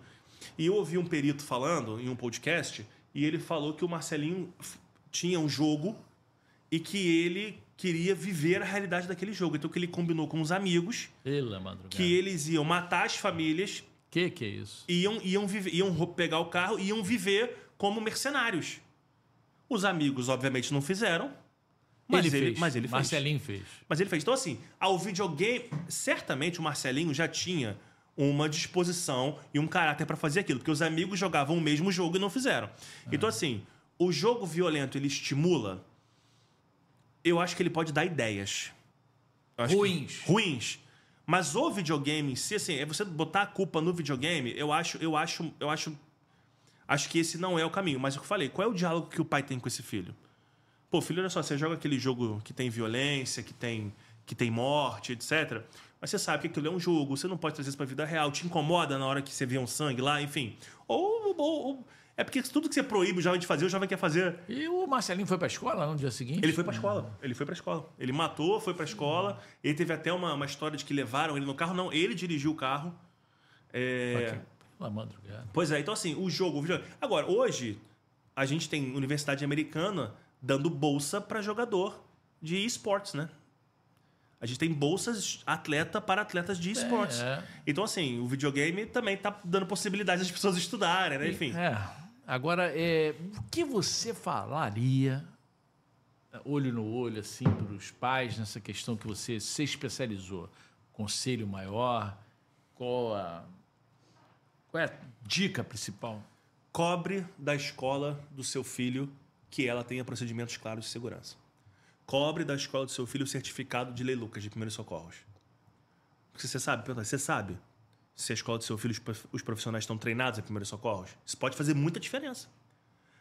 E eu ouvi um perito falando em um podcast e ele falou que o Marcelinho tinha um jogo e que ele queria viver a realidade daquele jogo. Então que ele combinou com os amigos Pela que eles iam matar as famílias que que é isso? Iam, iam, viver, iam pegar o carro e iam viver como mercenários. Os amigos, obviamente, não fizeram. Mas ele, ele fez. Mas ele Marcelinho fez. Mas ele fez. Então, assim, ao videogame. Certamente o Marcelinho já tinha uma disposição e um caráter para fazer aquilo, porque os amigos jogavam o mesmo jogo e não fizeram. Então assim, o jogo violento ele estimula. Eu acho que ele pode dar ideias. Acho que- Ruins. Mas o videogame em si, assim, é você botar a culpa no videogame, eu acho, eu acho, eu acho. Acho que esse não é o caminho. Mas o que eu falei, qual é o diálogo que o pai tem com esse filho? Pô, filho, olha só, você joga aquele jogo que tem violência, que tem, que tem morte, etc. Mas você sabe que aquilo é um jogo, você não pode trazer isso pra vida real, te incomoda na hora que você vê um sangue lá, enfim. Ou. ou- ou- é porque tudo que você proíbe o jovem de fazer, o jovem quer fazer. E o Marcelinho foi pra escola no dia seguinte? Ele foi pra escola. Ele foi pra escola. Ele matou, foi pra escola. Ele teve até uma, uma história de que levaram ele no carro. Não, ele dirigiu o carro. É... Pela madrugada. Pois é, então assim, o jogo. o videogame- Agora, hoje, a gente tem universidade americana dando bolsa para jogador de esportes, né? A gente tem bolsas atleta para atletas de esportes. é. Então, assim, o videogame também tá dando possibilidade das pessoas estudarem, né? Enfim. É. Agora, é, o que você falaria, olho no olho, assim, para os pais, nessa questão que você se especializou? Conselho maior? Qual a, qual é a dica principal? cobre da escola do seu filho que ela tenha procedimentos claros de segurança. Cobre da escola do seu filho o certificado de Lei Lucas de primeiros socorros. Porque você sabe, pergunta, você sabe se a escola do seu filho, os prof- os profissionais estão treinados em primeiros socorros? Isso pode fazer muita diferença.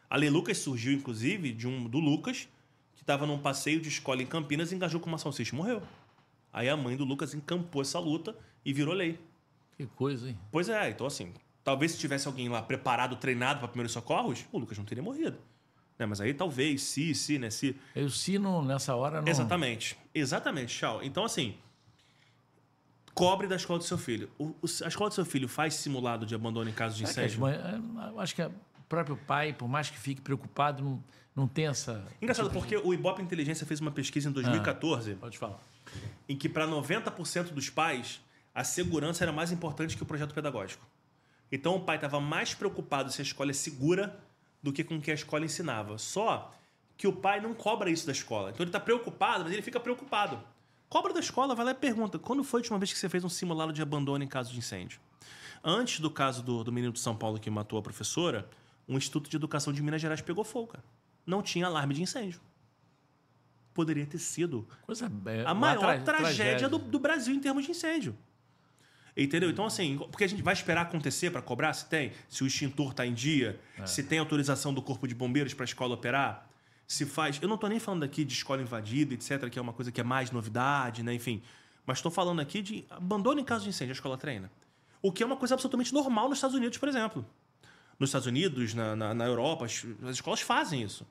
A Lei Lucas surgiu, inclusive, de um do Lucas, que estava num passeio de escola em Campinas e engajou com uma salsicha e morreu. Aí a mãe do Lucas encampou essa luta e virou lei. Que coisa, hein? Pois é, então assim, talvez se tivesse alguém lá preparado, treinado para primeiros socorros, o Lucas não teria morrido. Né? Mas aí talvez, se, se, né? Se. Eu sino nessa hora não. Exatamente. Exatamente, Tchau. Então, assim, cobre da escola do seu filho. O- o- a escola do seu filho faz simulado de abandono em caso de incêndio? eu acho que o próprio pai, por mais que fique preocupado, não, não tem essa. Engraçado, porque o Ibope Inteligência fez uma pesquisa em 2014 Pode falar. em que para 90% dos pais a segurança era mais importante que o projeto pedagógico. Então o pai estava mais preocupado se a escola é segura do que com o que a escola ensinava. Só que o pai não cobra isso da escola. Então ele está preocupado, mas ele fica preocupado. Cobra da escola, vai lá e pergunta: quando foi a última vez que você fez um simulado de abandono em caso de incêndio? Antes do caso do, do menino de São Paulo que matou a professora, um Instituto de Educação de Minas Gerais pegou fogo. cara. Não tinha alarme de incêndio. Poderia ter sido Coisa, é, a maior tra- tragédia, do, do Brasil em termos de incêndio. Entendeu? Então, assim, porque a gente vai esperar acontecer para cobrar se tem, se o extintor está em dia, se tem autorização do Corpo de Bombeiros para a escola operar, se faz. Eu não estou nem falando aqui de escola invadida, etc., que é uma coisa que é mais novidade, né? Enfim. Mas estou falando aqui de abandono em caso de incêndio, a escola treina. O que é uma coisa absolutamente normal nos Estados Unidos, por exemplo. Nos Estados Unidos, na, na, na Europa, as, as escolas fazem isso.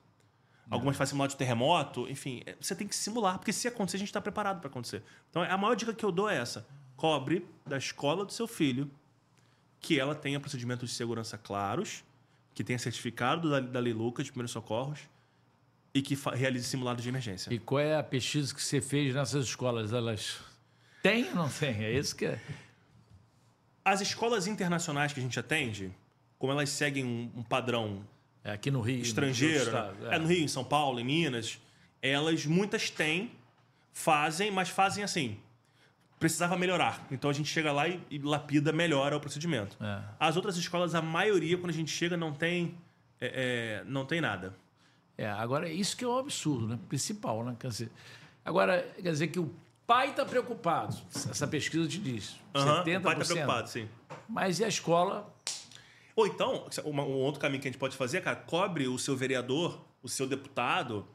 Algumas fazem simulado de terremoto, enfim, é, você tem que simular, porque se acontecer, a gente está preparado para acontecer. Então, a maior dica que eu dou é essa: cobre da escola do seu filho que ela tenha procedimentos de segurança claros, que tenha certificado da, da Lei Lucas de primeiros socorros e que realize simulado de emergência. E qual é a pesquisa que você fez nessas escolas? Elas têm ou não têm? É isso que é. As escolas internacionais que a gente atende, como elas seguem um, um padrão É aqui no Rio. estrangeiro, no né? estado, é. no Rio, em São Paulo, em Minas, elas muitas têm, fazem, mas fazem assim. Precisava melhorar. Então a gente chega lá e, e lapida, melhora o procedimento. É. As outras escolas, a maioria, quando a gente chega, não tem, é, é, não tem nada. É, agora, isso que é um absurdo, né? Principal, né? Quer dizer, agora, quer dizer que o pai está preocupado. Essa pesquisa te diz. Aham, 70%. O pai está preocupado, sim. Mas e a escola? Ou então, um outro caminho que a gente pode fazer, cara, cobre o seu vereador, o seu deputado,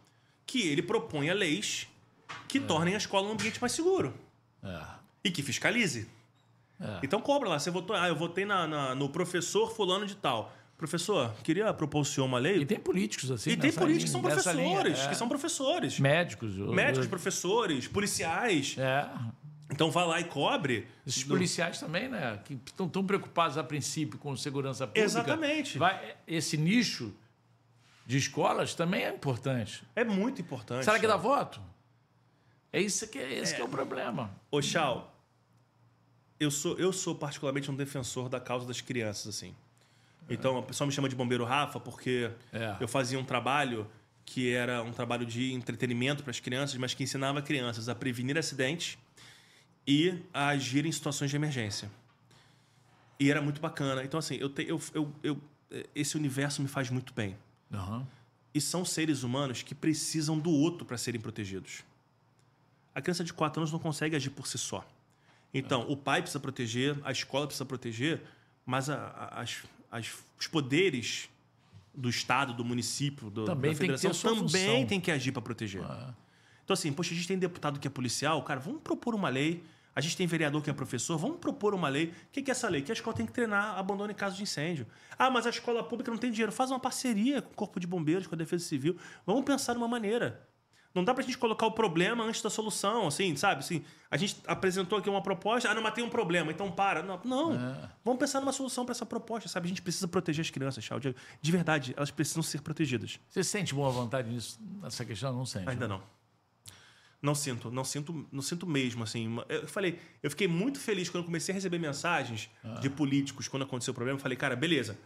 que ele proponha leis que tornem a escola um ambiente mais seguro. É, E que fiscalize. é. Então cobra lá. Você votou. Ah, eu votei na, na- no professor fulano de tal. Professor, queria propor o senhor uma lei. E tem políticos assim. E tem políticos que linha- são nessa professores, linha, é. que são professores. Médicos. Médicos, eu- professores, policiais. É. Então vai lá e cobre. Esses policiais também, né? Que estão tão preocupados a princípio com segurança pública. Exatamente. Vai, esse nicho de escolas também é importante. É muito importante. Será que dá voto? É isso que, é, esse que é o problema. Ô, Chau, eu sou, eu sou particularmente um defensor da causa das crianças, assim. Então, a pessoa me chama de bombeiro Rafa porque É. eu fazia um trabalho que era um trabalho de entretenimento para as crianças, mas que ensinava crianças a prevenir acidentes e a agir em situações de emergência. E era muito bacana. Então, assim, eu, te, eu, eu, eu, esse universo me faz muito bem. Uhum. E são seres humanos que precisam do outro para serem protegidos. A criança de 4 anos não consegue agir por si só. Então, o pai precisa proteger, a escola precisa proteger, mas a, a, as, as, os poderes do Estado, do município, do, também da federação tem que também função. tem que agir para proteger. Ah. Então, assim, poxa, a gente tem deputado que é policial, cara, vamos propor uma lei. A gente tem vereador que é professor, vamos propor uma lei. O que é essa lei? Que a escola tem que treinar abandono em caso de incêndio. Ah, mas a escola pública não tem dinheiro. Faz uma parceria com o Corpo de Bombeiros, com a Defesa Civil. Vamos pensar numa maneira. Não dá pra gente colocar o problema antes da solução, assim, sabe? Assim, a gente apresentou aqui uma proposta, ah, não, mas tem um problema, então para. Não, não. É. vamos pensar numa solução para essa proposta, sabe? A gente precisa proteger as crianças, Charles. De- De verdade, elas precisam ser protegidas. Você sente boa vontade nisso, nessa questão? Não sente. Ainda né? não. Não sinto, não sinto, não sinto mesmo, assim. Eu falei, eu fiquei muito feliz quando comecei a receber mensagens de políticos quando aconteceu o problema. Eu falei, cara, beleza.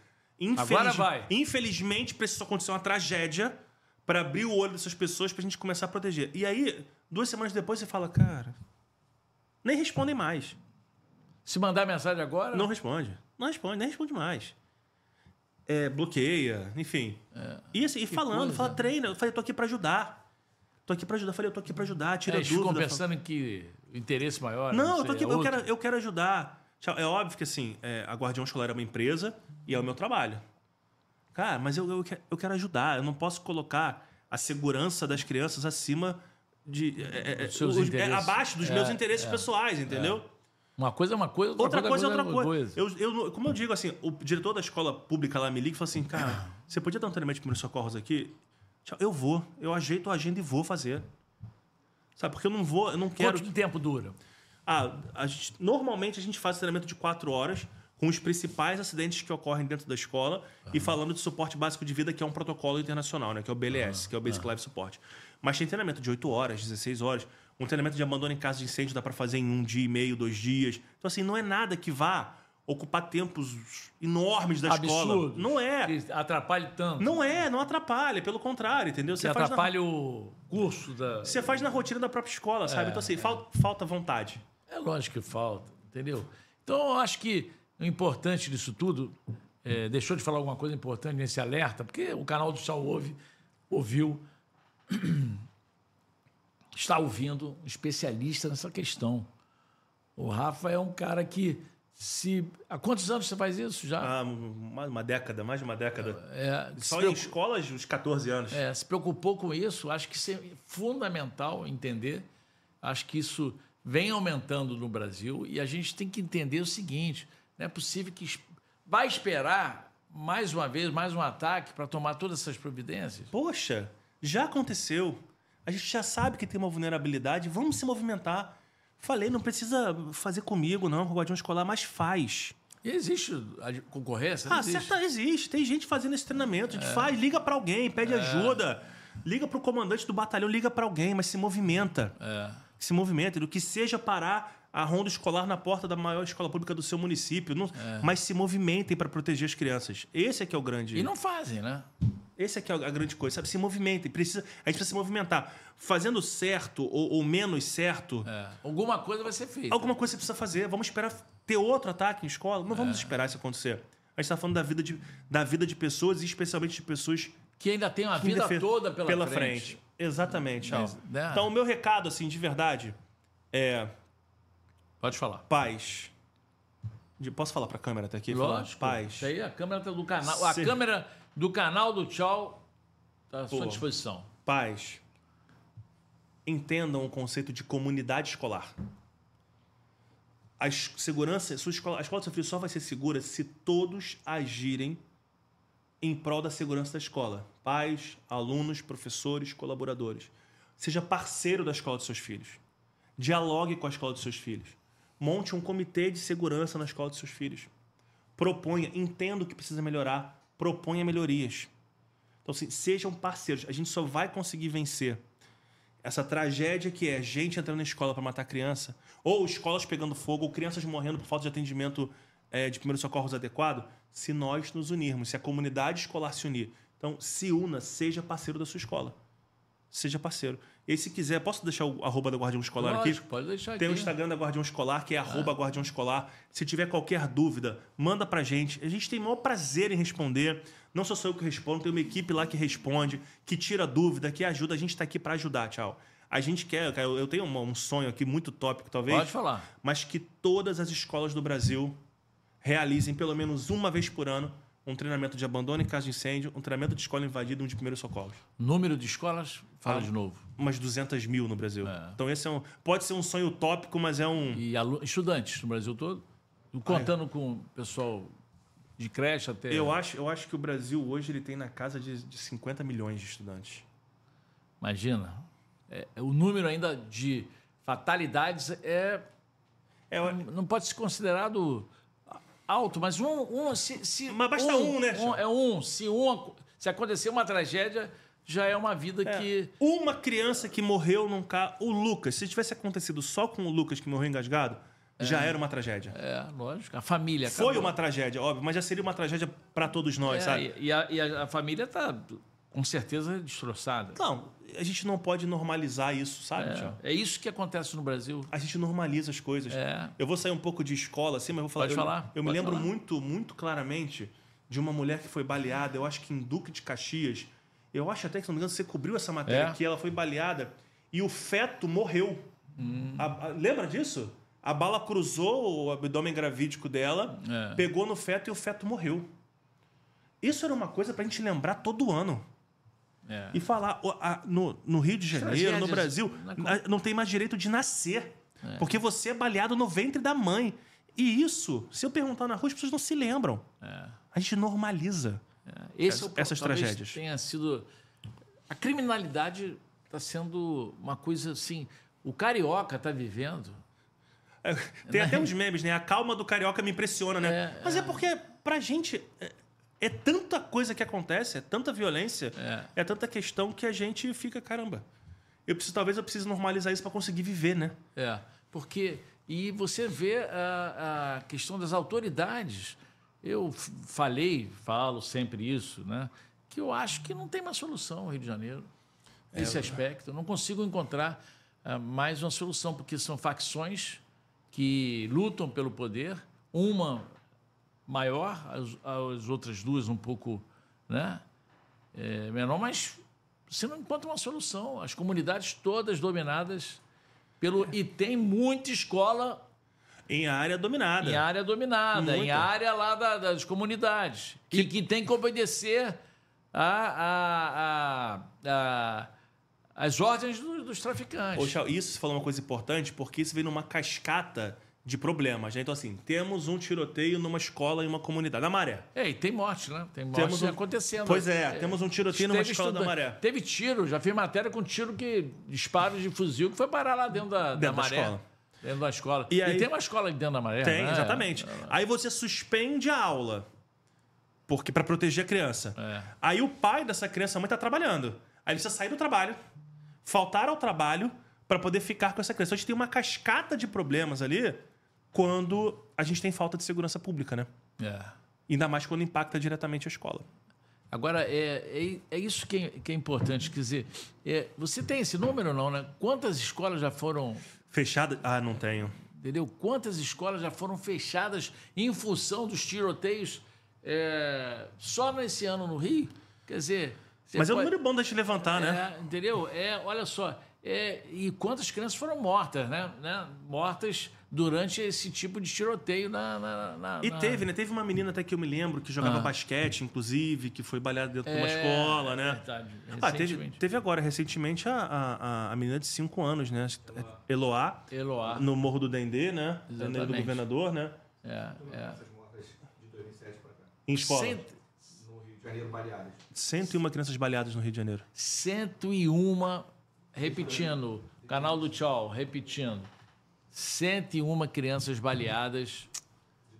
Agora vai. Infelizmente, precisou acontecer uma tragédia para abrir o olho dessas pessoas pra gente começar a proteger. E aí, duas semanas depois, você fala, cara, nem respondem mais. Se mandar mensagem agora, Não responde. Não responde, nem responde mais. É, bloqueia, enfim. E, assim, e falando, coisa. fala, treina. Eu falei, tô aqui pra ajudar. Tô aqui pra ajudar. Eu falei, eu tô aqui pra ajudar, tira é, eles ficam dúvida. pensando que o interesse maior. Não, eu, sei, tô aqui, é eu, outro. quero, eu quero ajudar. É óbvio que assim, é, a Guardião Escolar é uma empresa e é o meu trabalho. Cara, mas eu, eu, eu quero ajudar. Eu não posso colocar a segurança das crianças acima de. é, é, Dos seus os- é, interesses. abaixo dos É, meus interesses é, pessoais, entendeu? Uma coisa é uma coisa, Outra coisa é outra outra coisa. Eu, eu, como eu digo assim, o diretor da escola pública lá me liga e fala assim, cara, <coughs> você podia dar um treinamento de primeiros socorros aqui? Eu vou. Eu ajeito a agenda e vou fazer. Sabe, porque eu não vou, eu não quero... Quanto tempo dura? Ah, a gente- normalmente a gente faz treinamento de quatro horas com os principais acidentes que ocorrem dentro da escola e falando de suporte básico de vida, que é um protocolo internacional, né? Que é o BLS, que é o Basic Life Support. Mas tem treinamento de 8 horas, 16 horas. Um treinamento de abandono em caso de incêndio dá para fazer em um dia e meio, dois dias. Então, assim, não é nada que vá ocupar tempos enormes da escola. Absurdo. Não é. Que atrapalhe tanto. Não é, não atrapalha. Pelo contrário, entendeu? Você faz na- o curso da. você faz na rotina da própria escola, sabe? Então, assim, fal- falta vontade. É lógico que falta, entendeu? Então, eu acho que o importante disso tudo, é, deixou de falar alguma coisa importante nesse alerta, porque o canal do Sal ouve, ouviu, <clears throat> está ouvindo um especialista nessa questão. O Rafa é um cara que se... Há quantos anos você faz isso já? Ah, uma, uma década, mais de uma década. É, Só em preocupa- escolas, uns 14 anos. É, se preocupou com isso, acho que isso é fundamental entender. Acho que isso vem aumentando no Brasil e a gente tem que entender o seguinte: não é possível que vai esperar mais uma vez, mais um ataque para tomar todas essas providências. Poxa, já aconteceu. A gente já sabe que tem uma vulnerabilidade, vamos se movimentar. Falei, não precisa fazer comigo, não, com o guardião escolar, mas faz. E existe a concorrência? Ah, existe. certa existe. Tem gente fazendo esse treinamento. É. faz, liga pra alguém, pede ajuda. Liga pro comandante do batalhão, liga pra alguém, mas se movimenta. É. Se movimenta, do que seja parar a ronda escolar na porta da maior escola pública do seu município. Não- Mas se movimentem para proteger as crianças. Esse é que é o grande. E não fazem, né? Esse aqui é a grande coisa, sabe? Se movimentem. Precisa, a gente precisa se movimentar. Fazendo certo ou, ou menos certo, É. Alguma coisa vai ser feita. alguma coisa você precisa fazer. Vamos esperar ter outro ataque em escola? Não É. vamos esperar isso acontecer. A gente está falando da vida, de, da vida de pessoas e especialmente de pessoas Que ainda tem uma que vida toda pela, frente. Exatamente, Charles. Mas, né? Então, o meu recado, assim, de verdade, é Pode falar. paz. De- Posso falar para a câmera até aqui? Falar Lógico. Paz. Isso aí a câmera tá do canal. A câmera do canal do Tchau está à sua Pô. disposição. Paz. Entendam o conceito de comunidade escolar. A segurança, sua escola, a escola do seu filho só vai ser segura se todos agirem em prol da segurança da escola. Pais, alunos, professores, colaboradores. Seja parceiro da escola dos seus filhos. Dialogue com a escola dos seus filhos. Monte um comitê de segurança na escola dos seus filhos. Proponha, entenda o que precisa melhorar, proponha melhorias. Então, assim, sejam parceiros. A gente só vai conseguir vencer essa tragédia que é gente entrando na escola para matar criança, ou escolas pegando fogo, ou crianças morrendo por falta de atendimento eh, de primeiros socorros adequado, se nós nos unirmos, se a comunidade escolar se unir. Então, se una, seja parceiro da sua escola. Seja parceiro. E se quiser, posso deixar o arroba da Guardião Escolar Lógico, aqui? pode deixar Tem o aqui. Instagram da Guardião Escolar, que é arroba Guardião Escolar. Se tiver qualquer dúvida, manda pra gente. A gente tem o maior prazer em responder. Não só sou eu que respondo, tem uma equipe lá que responde, que tira dúvida, que ajuda. A gente tá aqui pra ajudar, tchau. A gente quer, cara, eu tenho um um sonho aqui muito tópico, talvez. Pode falar. Mas que todas as escolas do Brasil realizem pelo menos uma vez por ano um treinamento de abandono em caso de incêndio, um treinamento de escola invadida um de primeiros socorros. Número de escolas, fala Ah. de novo. Umas 200 mil no Brasil. É. Então esse é um, pode ser um sonho utópico, mas é um... E estudantes no Brasil todo, contando com o pessoal de creche até. Eu acho, eu acho que o Brasil hoje ele tem na casa de, de 50 milhões de estudantes. Imagina. É, o número ainda de fatalidades é É, eu- não pode ser considerado alto, mas um, um se, se Mas basta um, né, Chão? é um. Se um se acontecer uma tragédia, já é uma vida é, que Uma criança que morreu num carro... O Lucas, se tivesse acontecido só com o Lucas que morreu engasgado, já era uma tragédia. é lógico. A família Foi acabou. uma tragédia, óbvio, mas já seria uma tragédia para todos nós, É, sabe? e, e a, e a- a família está com certeza destroçada. Não, a gente não pode normalizar isso, sabe? É, é isso que acontece no Brasil. A gente normaliza as coisas. É. Eu vou sair um pouco de escola, assim, mas eu vou falar. Pode eu, falar, Eu me pode lembro falar. muito, muito claramente de uma mulher que foi baleada, eu acho que em Duque de Caxias. Eu acho até que, se não me engano, você cobriu essa matéria É? que ela foi baleada e o feto morreu. Hum. A- a- lembra disso? A bala cruzou o abdômen gravídico dela, É. pegou no feto e o feto morreu. Isso era uma coisa pra gente lembrar todo ano. É. E falar, a- no, no Rio de Janeiro, no Brasil, não tem mais direito de nascer. Porque você é baleado no ventre da mãe. E isso, se eu perguntar na rua, as pessoas não se lembram. É. A gente normaliza. Esse é o essas tragédias. tenha sido a criminalidade está sendo uma coisa assim. O carioca está vivendo. É, Tem até uns memes, né? A calma do carioca me impressiona, né? É, Mas é, porque, pra gente, é, é tanta coisa que acontece, é tanta violência, É. é. tanta questão que a gente fica, caramba. Eu preciso, talvez eu precise normalizar isso pra conseguir viver, né? É, porque e você vê a, a questão das autoridades. Eu falei, falo sempre isso, né? Que eu acho que não tem mais solução no Rio de Janeiro nesse aspecto. Eu não consigo encontrar ah, mais uma solução porque são facções que lutam pelo poder, uma maior, as, as outras duas um pouco, né? É, menor, mas você não encontra uma solução. As comunidades todas dominadas pelo e tem muita escola Em área dominada. em área dominada, em Muita. área lá da- das comunidades e que tem que obedecer a, a, a, a- as ordens do- dos traficantes. Chau, isso você falou uma coisa importante, porque isso vem numa cascata de problemas. Né? Então, assim, temos um tiroteio numa escola em uma comunidade. Na Maré. É, e tem morte, né? Tem morte Temos um- acontecendo. Pois é, temos um tiroteio numa escola da Maré. Teve tiro, já fiz matéria com tiro que. disparos de fuzil que foi parar lá dentro da, Dentro da Maré. escola. Dentro da escola. E E, aí- tem uma escola ali dentro da Maré. Tem, né? exatamente. Aí você suspende a aula. Porque para proteger a criança. É. Aí o pai dessa criança, a mãe tá trabalhando. Aí ele precisa sair do trabalho, faltar ao trabalho para poder ficar com essa criança. Então, a gente tem uma cascata de problemas ali quando a gente tem falta de segurança pública, né? É. Ainda mais quando impacta diretamente a escola. Agora, é, é, é isso que é, que é importante. Quer dizer, é, você tem esse número ou não, né? Quantas escolas já foram. Fechada? Ah, não tenho. Entendeu? Quantas escolas já foram fechadas em função dos tiroteios é, só nesse ano no Rio? Quer dizer. Mas é um pode- número bom da gente levantar, né? É, entendeu? É, olha só. É, e quantas crianças foram mortas, né? né? Mortas durante esse tipo de tiroteio na. na- na- E na- teve, né? Teve uma menina até que eu me lembro que jogava Ah. basquete, inclusive, que foi baleada dentro de uma É, escola, né? verdade, Ah, teve, recentemente. teve agora, recentemente, a, a, a menina de 5 anos, né? Eloá, Eloá. no Morro do Dendê, né? No do governador, né? É, é. Essas mortes de 2007 para cá. Em escola. Cento- No Rio de Janeiro, baleadas. 101 crianças baleadas no Rio de Janeiro. 101, repetindo, canal do Tchau, repetindo. 101 crianças baleadas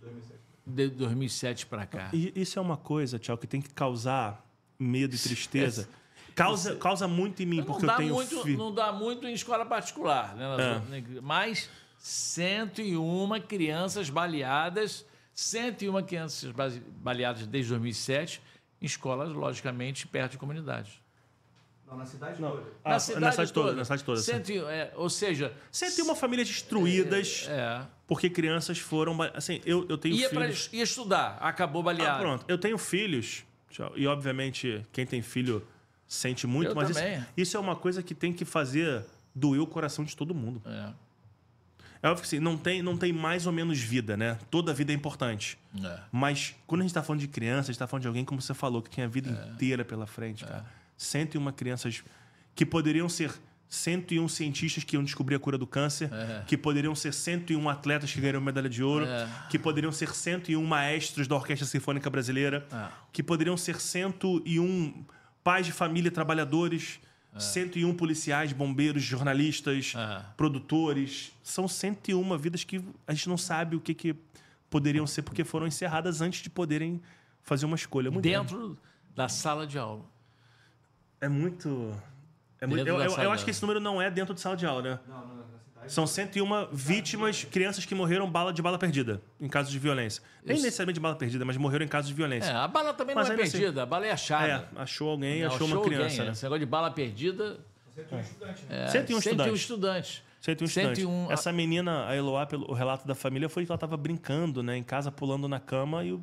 De 2007. de 2007 para cá. E isso é uma coisa, Tchau, que tem que causar medo e tristeza. Causa, causa muito em mim, Não porque eu dá, tenho muito, filho. não dá muito em escola particular, né? É. Mas 101 crianças baleadas, 101 crianças baleadas desde 2007 em escolas, logicamente, perto de comunidades. Não, na cidade Não. toda. Ah, na cidade toda, na cidade toda. Cento e- é, ou seja, 101 famílias destruídas é, porque crianças foram. Assim, eu, eu tenho ia, pra, filhos. ia estudar, acabou Ah, baleado. pronto. Eu tenho filhos. E, obviamente, quem tem filho sente muito, Eu mas isso, isso é uma coisa que tem que fazer doer o coração de todo mundo. É, É óbvio que assim, não tem, não tem mais ou menos vida, né? Toda vida é importante. é. Mas quando a gente está falando de criança, a gente está falando de alguém, como você falou, que tinha a É. vida inteira pela frente, cara. 101 crianças que poderiam ser 101 cientistas que iam descobrir a cura do câncer, É. que poderiam ser 101 atletas que ganharam medalha de ouro, É. que poderiam ser 101 maestros da Orquestra Sinfônica Brasileira, É. que poderiam ser 101 pais de família trabalhadores, 101 policiais, bombeiros, jornalistas, É. produtores. São 101 vidas que a gente não sabe o que, que poderiam ser porque foram encerradas antes de poderem fazer uma escolha. É muito Dentro da sala de aula. É muito. É muito eu eu, eu acho que aula. esse número não é dentro de sala de aula, né? Não, não, na cidade. São 101 vítimas, crianças que morreram bala de bala perdida, em casos de violência. Nem Isso. necessariamente de bala perdida, mas morreram em casos de É, violência. a bala também Mas não é assim- perdida, a bala é achada. É, achou alguém, Não, achou uma criança, alguém, né? Esse negócio de bala perdida. Você tem um estudante, né? É, 101 estudantes. estudantes. 101 estudantes. 101 Essa menina, a Eloá, pelo relato da família, foi que ela estava brincando, né? Em casa, pulando na cama e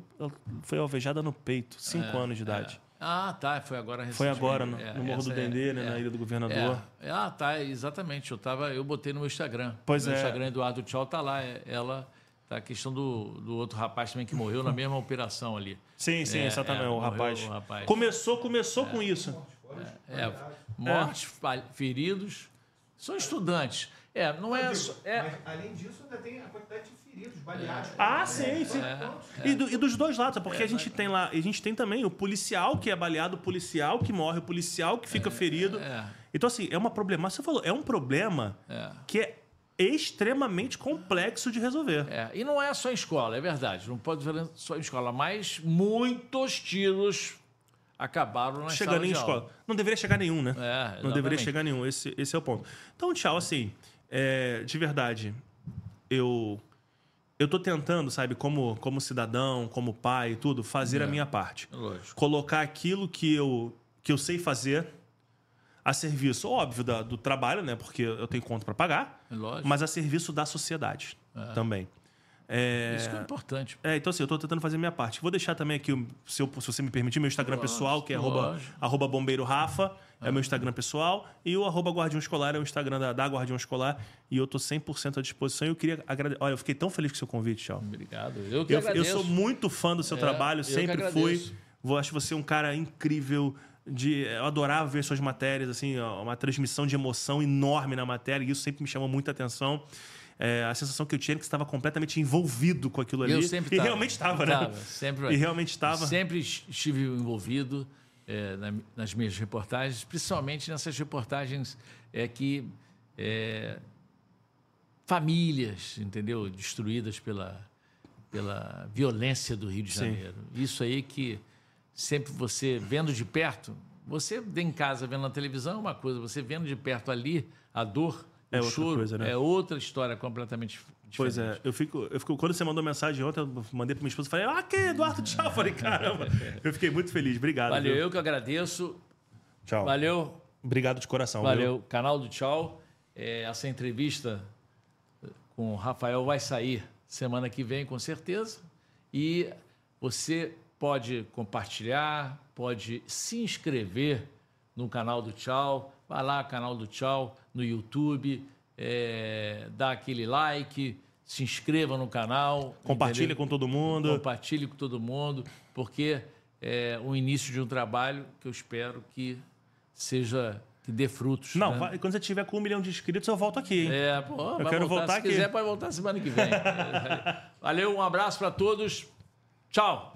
foi alvejada no peito. Cinco anos de idade. Ah, tá. Foi agora Foi agora, no, É, no Morro do é- Dendê, né? é. Na Ilha do Governador. É. Ah, tá, exatamente. Eu, tava, eu botei no meu Instagram. Pois meu é. Instagram Eduardo Tchau tá lá. é- Ela. Tá a questão do, do outro rapaz também que morreu na <laughs> mesma operação ali. Sim, sim, É, exatamente. é, o, rapaz. o rapaz. Começou, começou com isso. É, mortes, feridos. São estudantes. É, não é. só- é Mas, além disso, ainda tem a quantidade de feridos, baleados. Ah, sim, sim. E, do- e dos dois lados, porque a gente tem lá, a gente tem também o policial que é baleado, o policial que morre, o policial que fica ferido. é. Então, assim, é uma problemática. Você falou, é um problema É. que é extremamente complexo de resolver. É, e não é só em escola, é verdade. Não pode ver só em escola, mas muitos tiros acabaram na Chegando em escola. Não deveria chegar nenhum, né? É, Não deveria chegar nenhum. Esse, esse é o ponto. Então, tchau, assim, é, de verdade, eu eu tô tentando, sabe, como, como cidadão, como pai e tudo, fazer a minha parte. Lógico. Colocar aquilo que eu, que eu sei fazer a serviço, óbvio, da- do trabalho, né? Porque eu tenho conta para pagar, Lógico. mas a serviço da sociedade também. É, Isso que é importante. é, então assim, eu tô tentando fazer a minha parte. Vou deixar também aqui, se, eu- se você me permitir, meu Instagram Lógico, pessoal, que é arroba, arroba bombeiro Rafa, é meu Instagram pessoal, e o arroba guardião escolar é o Instagram da, da Guardião Escolar, e eu tô 100% à disposição. E eu queria agradecer. Olha, eu fiquei tão feliz com o seu convite, tchau. Obrigado. Eu que Eu, eu agradeço. sou muito fã do seu É, trabalho, eu sempre fui. Vou, acho você um cara incrível. De, eu adorava ver suas matérias, assim, ó, uma transmissão de emoção enorme na matéria, e isso sempre me chamou muita atenção. É, a sensação que eu tinha era que estava completamente envolvido com aquilo ali. Eu sempre e tava. realmente estava, né? Tava, sempre. E realmente estava. Sempre estive envolvido é, na- nas minhas reportagens, principalmente nessas reportagens é, que é, famílias, entendeu, destruídas pela pela violência do Rio de Sim. Janeiro. Isso aí que sempre você vendo de perto, você em casa vendo na televisão é uma coisa, você vendo de perto ali a dor, É o outra choro, coisa, né? é outra história completamente diferente. Pois é, eu fico, eu fico. Quando você mandou mensagem ontem, eu mandei pra minha esposa e falei, ah, que Eduardo, tchau. Eu falei, caramba. <laughs> Eu fiquei muito feliz. Obrigado. Valeu, viu? eu que agradeço. Tchau. Valeu, Obrigado de coração. viu? Valeu, canal do Tchau. É, essa entrevista com o Rafael vai sair semana que vem, com certeza. E você pode compartilhar, pode se inscrever no canal do Tchau. Vai lá, canal do Tchau, no YouTube, é, dá aquele like, se inscreva no canal. Compartilha entendeu? com todo mundo. Compartilhe com todo mundo, porque é o início de um trabalho que eu espero que seja que dê frutos. Não, né? vai- quando você tiver com um milhão de inscritos, eu volto aqui. hein? É, pô, vai quero voltar Se aqui. quiser, pode voltar semana que vem. <laughs> Valeu, um abraço para todos. Tchau.